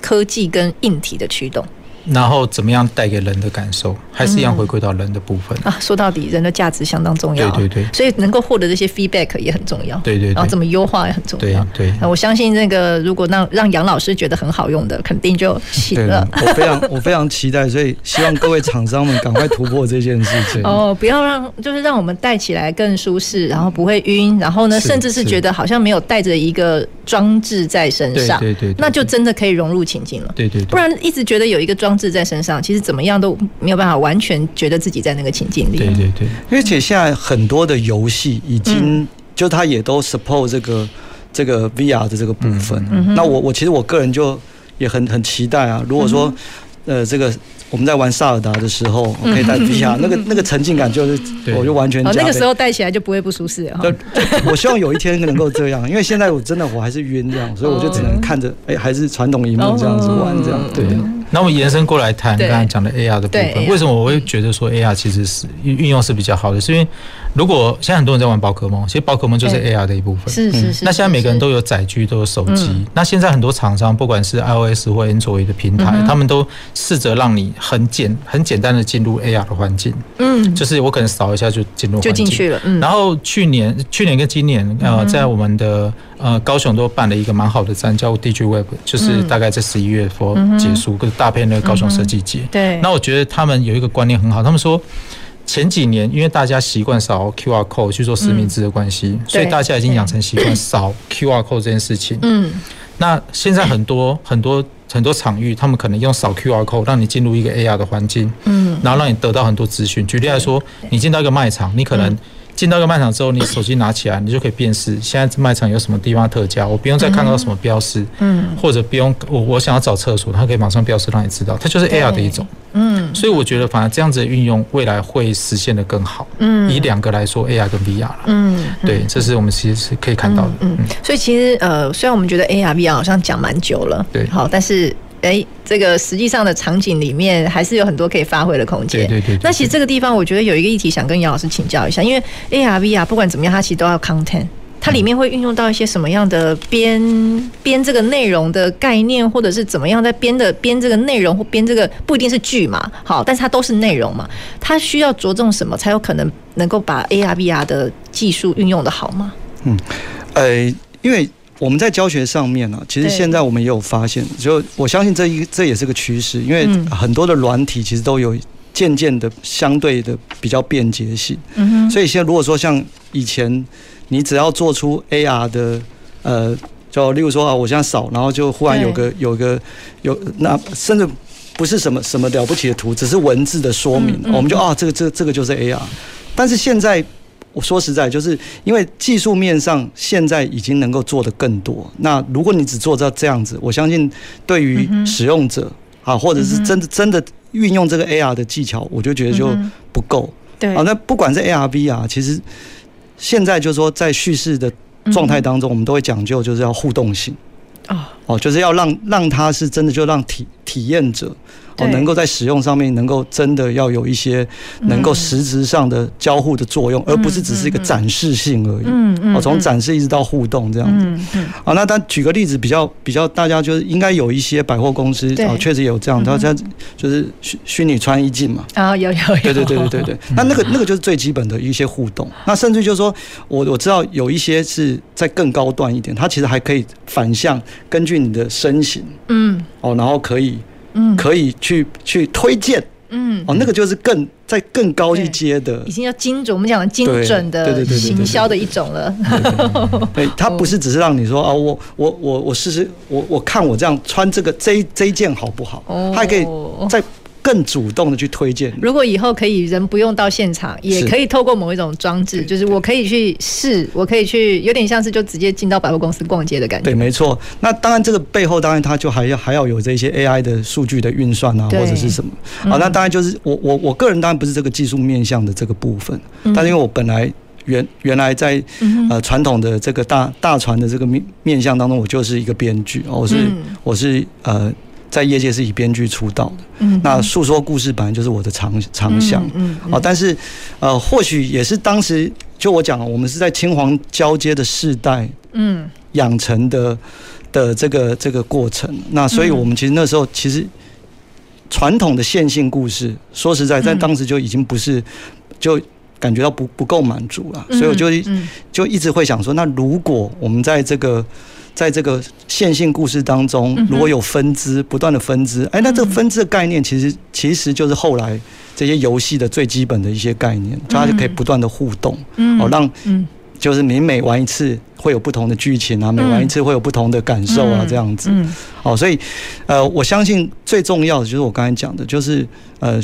科技跟硬体的驱动。然后怎么样带给人的感受，还是一样回归到人的部分、嗯、啊。说到底，人的价值相当重要。对对对，所以能够获得这些 feedback 也很重要。对对，对，然后怎么优化也很重要。对，对，对，我相信那个如果让让杨老师觉得很好用的，肯定就行了。我非常我非常期待，所以希望各位厂商们赶快突破这件事情。哦，不要让就是让我们戴起来更舒适，然后不会晕，然后呢，甚至是觉得好像没有带着一个装置在身上。对对对，那就真的可以融入情境了。对对，不然一直觉得有一个装置在身上。其实怎么样都没有办法完全觉得自己在那个情境里。对对对，而且现在很多的游戏已经就它也都 support 这个这个 VR 的这个部分。那我我其实我个人就也很很期待啊。如果说呃这个。我们在玩萨尔达的时候，可以戴 VR，那个 [laughs] 那个沉浸感就是，我就完全。那个时候戴起来就不会不舒适了。我希望有一天能够这样，因为现在我真的我还是晕这样，所以我就只能看着，哎，还是传统荧幕这样子玩这样。对。那我们延伸过来谈刚才讲的 AR 的部分，为什么我会觉得说 AR 其实是运用是比较好的？是因为如果现在很多人在玩宝可梦，其实宝可梦就是 AR 的一部分。是是是。那现在每个人都有载具，都有手机。那现在很多厂商，不管是 iOS 或 Android 的平台，他们都试着让你。很简很简单的进入 AR 的环境，嗯，就是我可能扫一下就进入，就进去了，嗯。然后去年去年跟今年，呃，在我们的呃高雄都办了一个蛮好的展，叫 DigiWeb，就是大概在十一月份结束，个大片的高雄设计节。对。那我觉得他们有一个观念很好，他们说前几年因为大家习惯扫 QR code 去做实名制的关系，所以大家已经养成习惯扫 QR code 这件事情。嗯。那现在很多 [coughs] 很多。很多场域，他们可能用扫 QR code 让你进入一个 AR 的环境，嗯，然后让你得到很多资讯。举例来说，你进到一个卖场，你可能。进到一个卖场之后，你手机拿起来，你就可以辨识现在卖场有什么地方特价，我不用再看到什么标识，嗯，或者不用我我想要找厕所，它可以马上标识让你知道，它就是 AR 的一种，嗯，所以我觉得反而这样子的运用未来会实现的更好，嗯，以两个来说，AR 跟 VR 了，嗯，对，这是我们其实是可以看到的，嗯，所以其实呃，虽然我们觉得 AR VR 好像讲蛮久了，对，好，但是。哎，这个实际上的场景里面还是有很多可以发挥的空间。对对对。那其实这个地方，我觉得有一个议题想跟杨老师请教一下，因为 AR、VR 不管怎么样，它其实都要 content，它里面会运用到一些什么样的编编这个内容的概念，或者是怎么样在编的编这个内容或编这个不一定是剧嘛，好，但是它都是内容嘛，它需要着重什么才有可能能够把 AR、VR 的技术运用的好吗？嗯，呃，因为。我们在教学上面呢，其实现在我们也有发现，就我相信这一这也是个趋势，因为很多的软体其实都有渐渐的相对的比较便捷性。嗯哼。所以现在如果说像以前，你只要做出 AR 的呃就例如说啊，我现在扫，然后就忽然有个有个有那甚至不是什么什么了不起的图，只是文字的说明，我们就啊，这个这个这个就是 AR。但是现在我说实在，就是因为技术面上现在已经能够做的更多。那如果你只做到这样子，我相信对于使用者啊，或者是真的真的运用这个 AR 的技巧，我就觉得就不够。对啊，那不管是 AR、VR，其实现在就是说在叙事的状态当中，我们都会讲究就是要互动性。哦，就是要让让他是真的就让体体验者。哦，能够在使用上面，能够真的要有一些能够实质上的交互的作用，而不是只是一个展示性而已。嗯嗯。哦，从展示一直到互动这样子。嗯嗯。好，那他举个例子，比较比较，大家就是应该有一些百货公司哦，确实有这样，他他就是虚虚拟穿衣镜嘛。啊，有有有。对对对对对对。[laughs] 那那个那个就是最基本的一些互动。那甚至就是说我我知道有一些是在更高端一点，它其实还可以反向根据你的身形，嗯，哦，然后可以。嗯，可以去去推荐，嗯，哦，那个就是更在更高一阶的，已经要精准，我们讲的精准的行销的一种了。对，它不是只是让你说啊，我我我我试试，我我看我这样穿这个这这一件好不好？它还可以在。更主动的去推荐。如果以后可以人不用到现场，也可以透过某一种装置，就是我可以去试，我可以去，有点像是就直接进到百货公司逛街的感觉。对，没错。那当然，这个背后当然它就还要还要有这些 AI 的数据的运算啊，或者是什么。好，那当然就是我我我个人当然不是这个技术面向的这个部分，但是因为我本来原原来在呃传统的这个大大船的这个面面向当中，我就是一个编剧，我是我是呃。在业界是以编剧出道的，嗯，那诉说故事本来就是我的长长项，嗯，啊，但是，呃，或许也是当时就我讲，我们是在青黄交接的世代，嗯，养成的的这个这个过程，那所以我们其实那时候其实传统的线性故事，说实在，在当时就已经不是就感觉到不不够满足了，所以我就就一直会想说，那如果我们在这个。在这个线性故事当中，如果有分支，不断的分支，哎，那这个分支的概念，其实其实就是后来这些游戏的最基本的一些概念，它就可以不断的互动，哦，让就是你每玩一次会有不同的剧情啊，每玩一次会有不同的感受啊，这样子，哦，所以呃，我相信最重要的就是我刚才讲的，就是呃。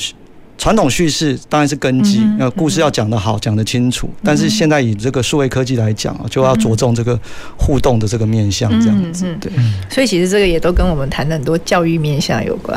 传统叙事当然是根基，那故事要讲得好，讲得清楚。但是现在以这个数位科技来讲啊，就要着重这个互动的这个面向，这样子。对，所以其实这个也都跟我们谈的很多教育面向有关。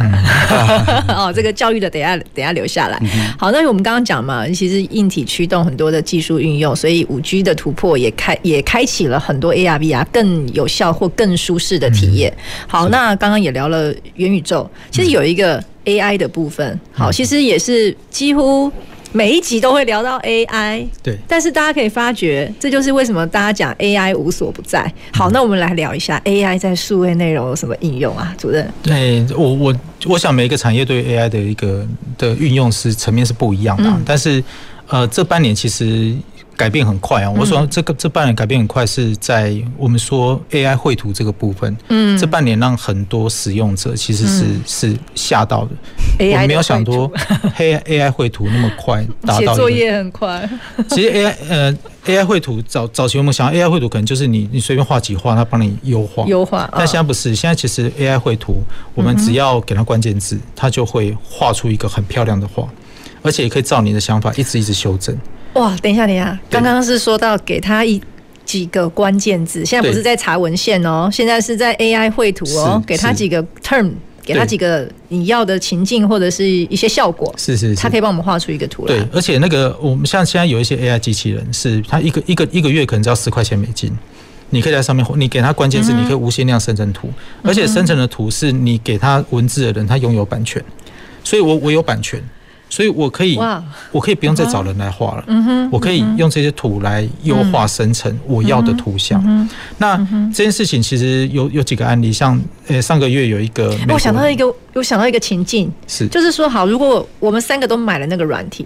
[laughs] 哦，这个教育的等下等下留下来。好，那我们刚刚讲嘛，其实硬体驱动很多的技术运用，所以五 G 的突破也开也开启了很多 AR、VR 更有效或更舒适的体验。好，那刚刚也聊了元宇宙，其实有一个。AI 的部分，好，其实也是几乎每一集都会聊到 AI。对，但是大家可以发觉，这就是为什么大家讲 AI 无所不在。好，那我们来聊一下 AI 在数位内容有什么应用啊，主任？对我，我我想每一个产业对 AI 的一个的运用是层面是不一样的，但是呃，这半年其实。改变很快啊！我说这个这半年改变很快，是在我们说 AI 绘图这个部分。嗯，这半年让很多使用者其实是是吓到的。我没有想多黑 AI 绘图那么快 [laughs] 达到。写作业很快。其实 AI 呃 AI 绘图早早期我们想 AI 绘图可能就是你你随便画几画，它帮你优化优化。但现在不是，现在其实 AI 绘图，我们只要给它关键字，它就会画出一个很漂亮的画，而且也可以照你的想法一直一直修正。哇，等一下，等一下，刚刚是说到给他一几个关键字，现在不是在查文献哦，现在是在 AI 绘图哦，给他几个 term，给他几个你要的情境或者是一些效果，是是，他可以帮我们画出一个图来。对，而且那个我们像现在有一些 AI 机器人，是它一个一个一个月可能只要十块钱美金，你可以在上面，你给他关键字，你可以无限量生成图，而且生成的图是你给他文字的人，他拥有版权，所以我我有版权。所以我可以，我可以不用再找人来画了。嗯我可以用这些图来优化生成我要的图像。那这件事情其实有有几个案例，像呃上个月有一个，我想到一个，我想到一个情境，是就是说，好，如果我们三个都买了那个软体。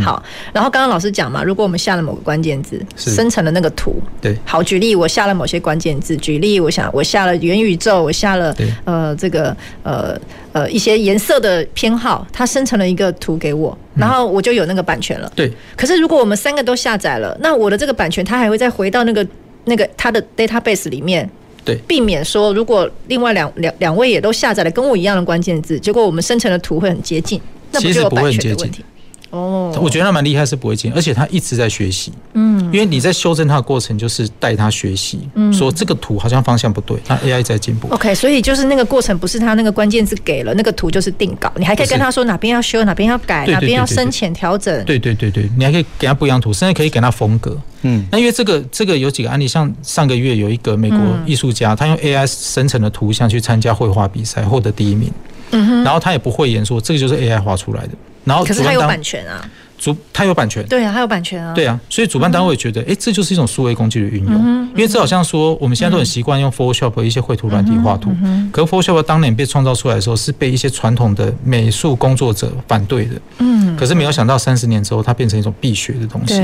好，然后刚刚老师讲嘛，如果我们下了某个关键字，生成了那个图，对，好，举例，我下了某些关键字，举例，我想我下了元宇宙，我下了呃这个呃呃一些颜色的偏好，它生成了一个图给我，然后我就有那个版权了。对，可是如果我们三个都下载了，那我的这个版权它还会再回到那个那个它的 database 里面。对，避免说如果另外两两两位也都下载了跟我一样的关键字，结果我们生成的图会很接近，那不就有版权的问题？哦，我觉得他蛮厉害，是不会进，而且他一直在学习。嗯，因为你在修正他的过程，就是带他学习。嗯，说这个图好像方向不对，他 AI 在进步。OK，所以就是那个过程，不是他那个关键字给了那个图就是定稿，你还可以跟他说哪边要修，哪边要改，哪边要深浅调整。对对对对，你还可以给他不一样图，甚至可以给他风格。嗯，那因为这个这个有几个案例，像上个月有一个美国艺术家，他用 AI 生成的图像去参加绘画比赛，获得第一名。嗯哼，然后他也不讳言说这个就是 AI 画出来的。然后可是他有版权啊。主他有版权，对啊，他有版权啊，对啊，所以主办单位觉得，哎，这就是一种数位工具的运用，因为这好像说我们现在都很习惯用 Photoshop 一些绘图软体画图，可是 Photoshop 当年被创造出来的时候是被一些传统的美术工作者反对的，嗯，可是没有想到三十年之后它变成一种必学的东西，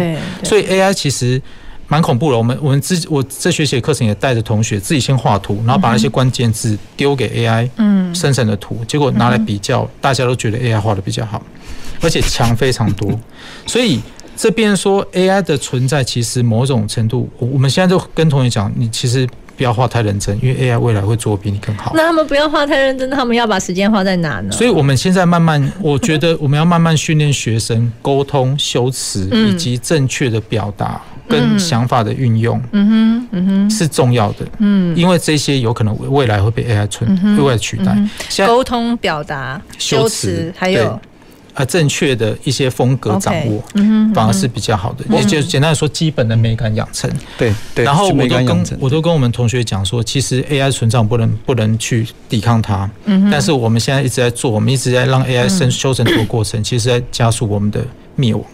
所以 AI 其实蛮恐怖的。我们我们自我这学期的课程也带着同学自己先画图，然后把那些关键字丢给 AI，嗯，生成的图，结果拿来比较，大家都觉得 AI 画的比较好。而且强非常多，[laughs] 所以这边说 AI 的存在，其实某种程度，我们现在就跟同学讲，你其实不要画太认真，因为 AI 未来会做比你更好。那他们不要画太认真，他们要把时间花在哪呢？所以我们现在慢慢，[laughs] 我觉得我们要慢慢训练学生沟通、修辞以及正确的表达跟想法的运用。嗯哼，嗯哼，是重要的。嗯，因为这些有可能未来会被 AI 存未来取代。沟通、表达、修辞还有。啊，正确的一些风格掌握，嗯，反而是比较好的。也就简单来说，基本的美感养成。对对。然后我都跟我都跟我们同学讲说，其实 AI 存在，不能不能去抵抗它。嗯。但是我们现在一直在做，我们一直在让 AI 生修成图的过程，其实在加速我们的灭亡，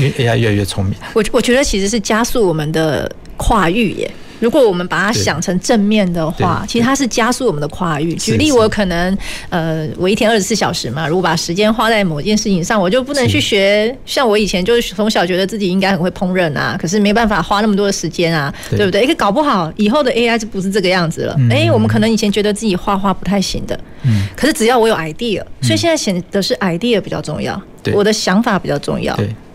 因为 AI 越来越聪明。我我觉得其实是加速我们的跨域耶。如果我们把它想成正面的话，其实它是加速我们的跨域。举例，我可能呃，我一天二十四小时嘛，如果把时间花在某件事情上，我就不能去学。像我以前就是从小觉得自己应该很会烹饪啊，可是没办法花那么多的时间啊，对不对？哎，搞不好以后的 AI 就不是这个样子了。哎，我们可能以前觉得自己画画不太行的，嗯可是只要我有 idea，所以现在显得是 idea 比较重要，我的想法比较重要。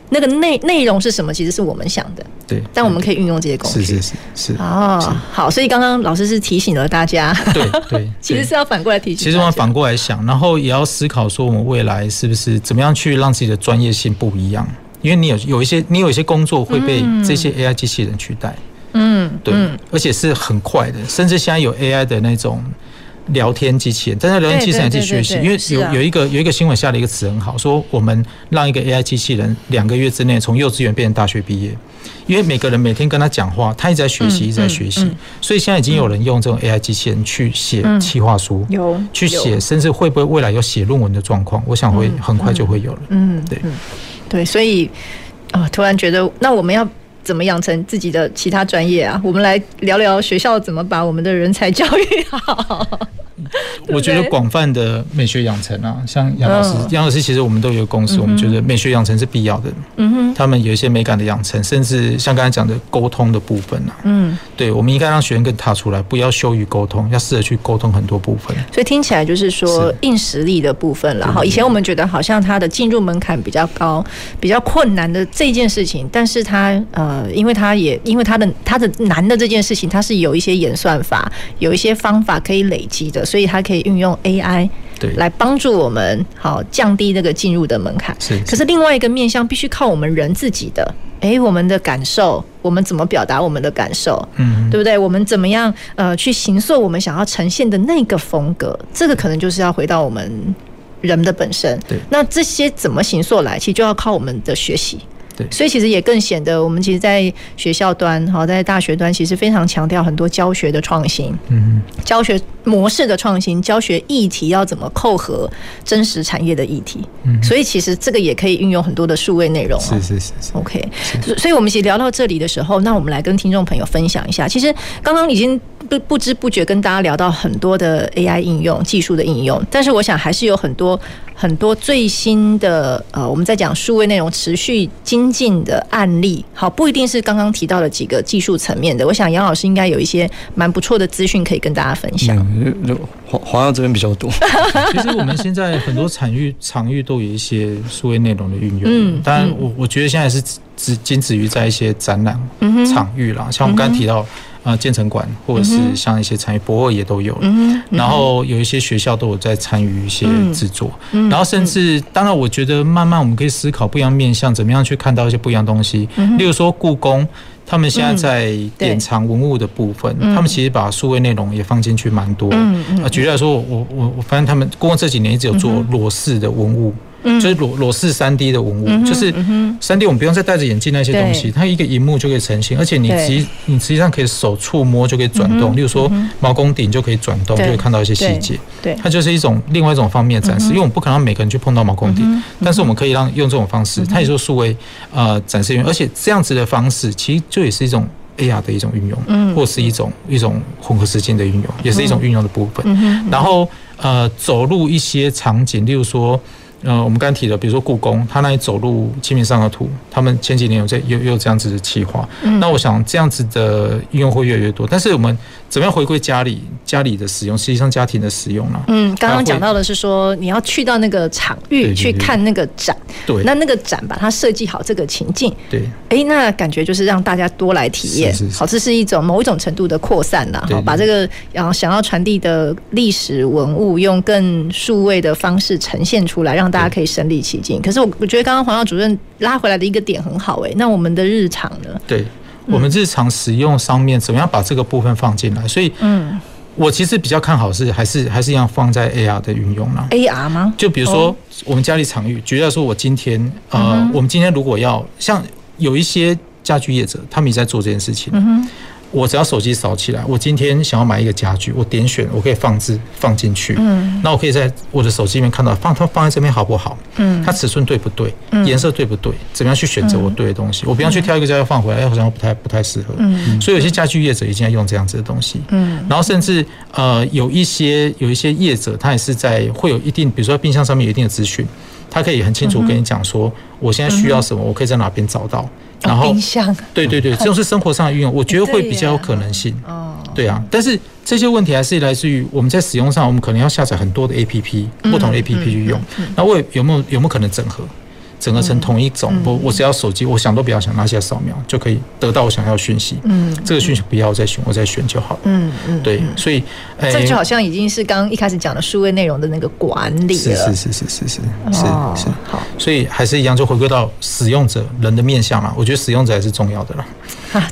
那个内内容是什么？其实是我们想的，对。但我们可以运用这些工具，是是是是。哦，好，所以刚刚老师是提醒了大家，对 [laughs] 对，其实是要反过来提醒。其实我们反过来想，然后也要思考说，我们未来是不是怎么样去让自己的专业性不一样？因为你有有一些，你有一些工作会被这些 AI 机器人取代，嗯，对，而且是很快的，甚至现在有 AI 的那种。聊天机器人，但是聊天机器人去学习，因为有有一个有一个新闻下的一个词很好，说我们让一个 AI 机器人两个月之内从幼稚园变成大学毕业，因为每个人每天跟他讲话，他一直在学习，一直在学习，所以现在已经有人用这种 AI 机器人去写企划书，有去写，甚至会不会未来有写论文的状况？我想会很快就会有了。嗯，对，对，所以啊，突然觉得那我们要。怎么养成自己的其他专业啊？我们来聊聊学校怎么把我们的人才教育好。[laughs] 我觉得广泛的美学养成啊，像杨老师，杨老师其实我们都有共识，我们觉得美学养成是必要的。嗯哼，他们有一些美感的养成，甚至像刚才讲的沟通的部分啊。嗯，对，我们应该让学生更踏出来，不要羞于沟通，要试着去沟通很多部分。所以听起来就是说硬实力的部分了。哈，以前我们觉得好像他的进入门槛比较高，比较困难的这件事情，但是他呃，因为他也因为他的他的难的这件事情，他是有一些演算法，有一些方法可以累积的。所以它可以运用 AI 对来帮助我们，好降低那个进入的门槛。是，可是另外一个面向必须靠我们人自己的，哎，我们的感受，我们怎么表达我们的感受，嗯，对不对？我们怎么样呃去形塑我们想要呈现的那个风格？这个可能就是要回到我们人的本身。对，那这些怎么形塑来，其实就要靠我们的学习。对，所以其实也更显得我们其实，在学校端，哈，在大学端，其实非常强调很多教学的创新，嗯，教学模式的创新，教学议题要怎么扣合真实产业的议题，嗯，所以其实这个也可以运用很多的数位内容，是是是，OK，所以我们其实聊到这里的时候，那我们来跟听众朋友分享一下，其实刚刚已经不不知不觉跟大家聊到很多的 AI 应用、技术的应用，但是我想还是有很多。很多最新的呃，我们在讲数位内容持续精进的案例，好，不一定是刚刚提到的几个技术层面的。我想杨老师应该有一些蛮不错的资讯可以跟大家分享。嗯，华华阳这边比较多。[laughs] 其实我们现在很多场域场域都有一些数位内容的运用。嗯，当然我我觉得现在是只仅止于在一些展览场域啦，像我们刚才提到。呃建成馆，或者是像一些产业博二也都有了。嗯，然后有一些学校都有在参与一些制作。嗯，然后甚至当然，我觉得慢慢我们可以思考不一样面向，怎么样去看到一些不一样东西。例如说故宫。他们现在在典藏文物的部分，他们其实把数位内容也放进去蛮多。啊，举例来说，我我我发现他们故宫这几年一直有做裸视的文物。就是裸裸视三 D 的文物，就是三 D，我们不用再戴着眼镜那些东西，它一个荧幕就可以成型，而且你实你实际上可以手触摸就可以转动，例如说毛公鼎就可以转动，就可以看到一些细节。对，它就是一种另外一种方面的展示，因为我们不可能让每个人去碰到毛公鼎，但是我们可以让用这种方式，它也是数位呃展示，而且这样子的方式其实就也是一种 AR 的一种运用，或是一种一种混合实境的运用，也是一种运用的部分。然后呃走入一些场景，例如说。呃，我们刚才提的，比如说故宫，它那里走路《清明上河图》，他们前几年有这有有这样子的企划。嗯，那我想这样子的应用会越来越多。但是我们怎么样回归家里家里的使用？实际上家庭的使用呢？嗯，刚刚讲到的是说你要去到那个场域去看那个展，对，那那个展把它设计好这个情境，对，哎，那感觉就是让大家多来体验，好，这是一种某一种程度的扩散了，好，把这个然后想要传递的历史文物用更数位的方式呈现出来，让。大家可以身临其境，可是我我觉得刚刚黄耀主任拉回来的一个点很好哎，那我们的日常呢？对，我们日常使用上面怎么样把这个部分放进来？所以，嗯，我其实比较看好是还是还是一样放在 AR 的运用啦。AR 吗？就比如说我们家里场域，举例来说，我今天呃，我们今天如果要像有一些家居业者，他们也在做这件事情。嗯我只要手机扫起来，我今天想要买一个家具，我点选，我可以放置放进去。嗯，那我可以在我的手机里面看到放它放在这边好不好？嗯，它尺寸对不对？嗯，颜色对不对？怎么样去选择我对的东西？我不要去挑一个家具放回来，哎，好像不太不太适合。嗯，所以有些家具业者已经在用这样子的东西。嗯，然后甚至呃有一些有一些业者，他也是在会有一定，比如说冰箱上面有一定的资讯，他可以很清楚跟你讲说，我现在需要什么，我可以在哪边找到。然后，对对对，这种是生活上的运用，我觉得会比较有可能性。哦，对啊，但是这些问题还是来自于我们在使用上，我们可能要下载很多的 APP，不同的 APP 去用。那我有没有有没有可能整合？整合成同一种，我我只要手机，我想都不要想，拿起来扫描就可以得到我想要讯息。嗯，这个讯息不要我再选，我再选就好了。嗯嗯，对，所以这就好像已经是刚刚一开始讲的数位内容的那个管理了。是是是是是是是是好，所以还是一样，就回归到使用者人的面向啦。我觉得使用者还是重要的啦。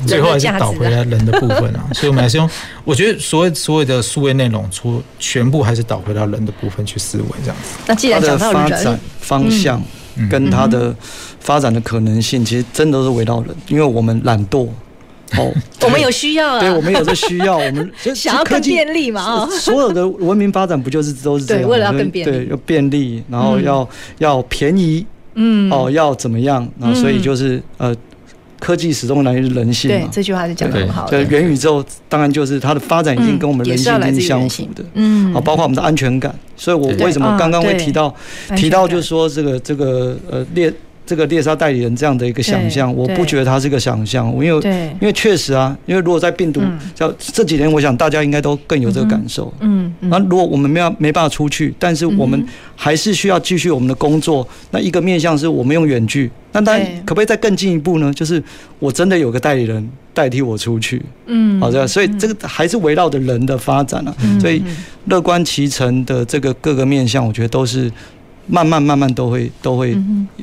最后还是导回来人的部分啊。[laughs] 所以我们还是用，我觉得所谓所谓的数位内容，出全部还是导回到人的部分去思维这样子。那既然讲到人方向。跟它的发展的可能性，其实真的是围绕人，因为我们懒惰，[laughs] 哦，我们有需要啊，对，我们有这需要，我们 [laughs] 想要更便利嘛啊，所有的文明发展不就是都是这样？对，为了要更便利，对，要便利，然后要要便宜，嗯，哦，要怎么样？然后所以就是呃。科技始终来自人性嘛，对，这句话是讲的很好。对，元宇宙当然就是它的发展已经跟我们人性是相符的，嗯，啊，包括我们的安全感。所以我为什么刚刚会提到提到，就是说这个这个呃猎。这个猎杀代理人这样的一个想象，我不觉得它是个想象，因为因为确实啊，因为如果在病毒像这几年，我想大家应该都更有这个感受。嗯，那如果我们没有没办法出去，但是我们还是需要继续我们的工作。那一个面向是我们用远距，那当然可不可以再更进一步呢？就是我真的有个代理人代替我出去。嗯，好的，所以这个还是围绕着人的发展啊。所以乐观其成的这个各个面向，我觉得都是。慢慢慢慢都会都会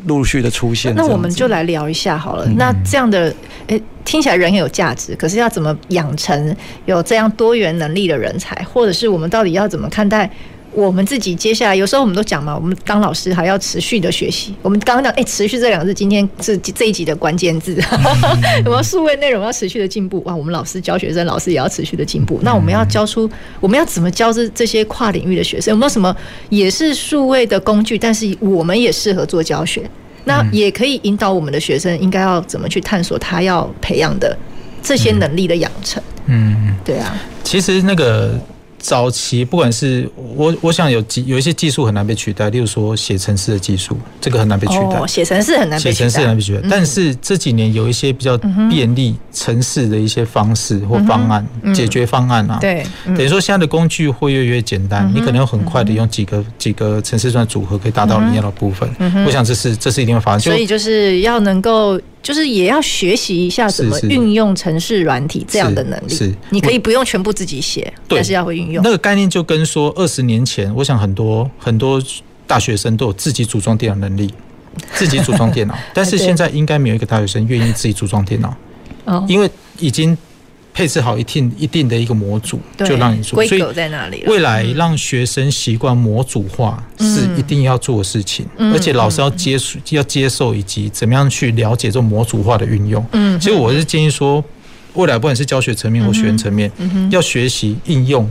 陆续的出现。那我们就来聊一下好了。那这样的，诶，听起来人很有价值，可是要怎么养成有这样多元能力的人才，或者是我们到底要怎么看待？我们自己接下来有时候我们都讲嘛，我们当老师还要持续的学习。我们刚刚讲，哎，持续这两个字，今天是这一集的关键字。[laughs] 我们数位内容要持续的进步，哇，我们老师教学生，老师也要持续的进步。那我们要教出，我们要怎么教这这些跨领域的学生？有没有什么也是数位的工具，但是我们也适合做教学？那也可以引导我们的学生应该要怎么去探索他要培养的这些能力的养成？嗯，对啊。其实那个。早期不管是我，我想有技有一些技术很难被取代，例如说写程式的技术，这个很难被取代。写程式很难被取代，写程式很难被取代。但是这几年有一些比较便利城市的一些方式或方案解决方案啊，对，等于说现在的工具会越来越简单，你可能要很快的用几个几个程式算组合可以达到你要的部分。我想这是这是一定会发生。所以就是要能够就是也要学习一下怎么运用程式软体这样的能力。是，你可以不用全部自己写，但是要会运用。那个概念就跟说，二十年前，我想很多很多大学生都有自己组装电脑能力，[laughs] 自己组装电脑。但是现在应该没有一个大学生愿意自己组装电脑，哦，因为已经。配置好一定一定的一个模组，就让你做。所以在哪里？未来让学生习惯模组化是一定要做的事情，而且老师要接受要接受以及怎么样去了解这种模组化的运用。嗯，所以我是建议说，未来不管是教学层面或学员层面，要学习应用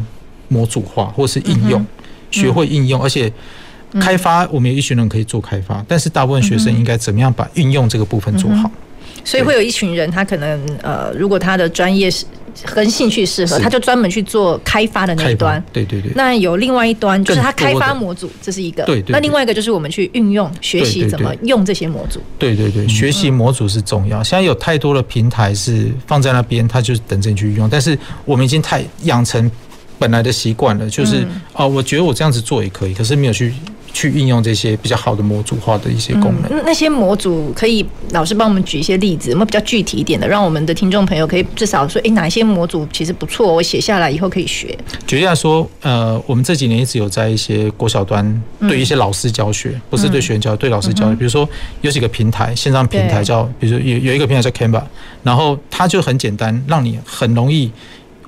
模组化，或是应用学会应用，而且开发我们有一群人可以做开发，但是大部分学生应该怎么样把运用这个部分做好。所以会有一群人，他可能呃，如果他的专业是跟兴趣适合，他就专门去做开发的那一端。对对对。那有另外一端，就是他开发模组，这是一个。对对。那另外一个就是我们去运用、学习怎么用这些模组。对对对，学习模组是重要。现在有太多的平台是放在那边，他就是等着你去用。但是我们已经太养成本来的习惯了，就是哦，我觉得我这样子做也可以，可是没有去。去运用这些比较好的模组化的一些功能。嗯、那些模组可以老师帮我们举一些例子，有没有比较具体一点的，让我们的听众朋友可以至少说，哎，哪一些模组其实不错，我写下来以后可以学。举例来说，呃，我们这几年一直有在一些国小端对一些老师教学，不是对学员教，对老师教学。比如说有几个平台，线上平台叫，比如说有有一个平台叫 Canva，然后它就很简单，让你很容易。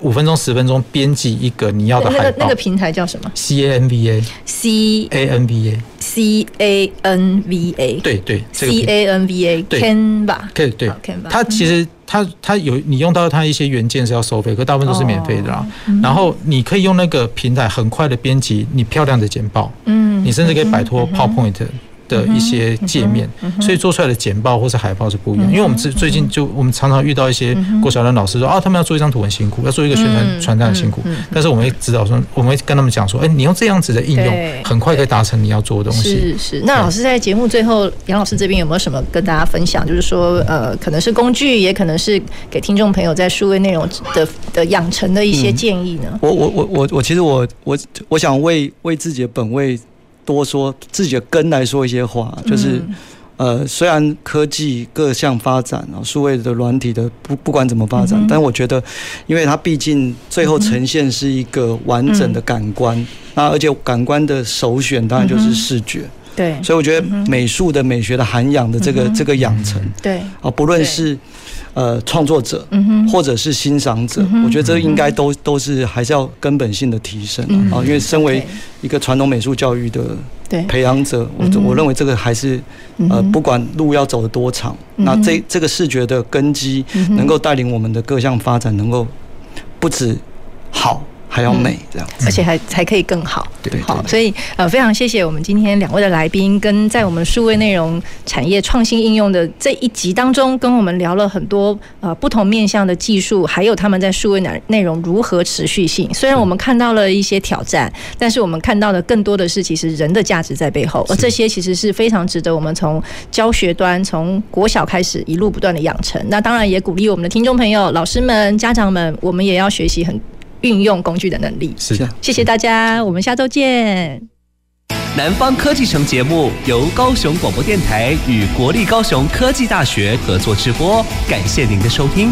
五分钟、十分钟编辑一个你要的海报。那个那个平台叫什么？C A N V A。C A N V A。C A N V A。对对。C A N V A。Canva。可以对。Canva。它其实它它有你用到它一些元件是要收费，可大部分都是免费的啦。然后你可以用那个平台很快的编辑你漂亮的简报。嗯。你甚至可以摆脱 PowerPoint。的一些界面，所以做出来的简报或是海报是不一样。因为我们最最近就我们常常遇到一些郭小的老师说啊，他们要做一张图很辛苦，要做一个宣传传单很辛苦。但是我们会指导说，我们会跟他们讲说，哎，你用这样子的应用，很快可以达成你要做的东西。是是。那老师在节目最后，杨老师这边有没有什么跟大家分享？就是说，呃，可能是工具，也可能是给听众朋友在数位内容的的养成的一些建议呢？我我我我我其实我我我想为为自己的本位。多说自己的根来说一些话，就是，呃，虽然科技各项发展啊，数位的软体的不不管怎么发展，但我觉得，因为它毕竟最后呈现是一个完整的感官，那而且感官的首选当然就是视觉，对，所以我觉得美术的美学的涵养的这个这个养成，对，啊，不论是。呃，创作者，嗯或者是欣赏者，我觉得这应该都都是还是要根本性的提升啊。因为身为一个传统美术教育的培养者，我我认为这个还是呃，不管路要走得多长，那这这个视觉的根基能够带领我们的各项发展，能够不止好。还要美这样，而且还才可以更好。对，好，所以呃，非常谢谢我们今天两位的来宾，跟在我们数位内容产业创新应用的这一集当中，跟我们聊了很多呃不同面向的技术，还有他们在数位内内容如何持续性。虽然我们看到了一些挑战，但是我们看到的更多的是其实人的价值在背后，而这些其实是非常值得我们从教学端从国小开始一路不断的养成。那当然也鼓励我们的听众朋友、老师们、家长们，我们也要学习很。运用工具的能力。是的，谢谢大家，我们下周见。南方科技城节目由高雄广播电台与国立高雄科技大学合作直播，感谢您的收听。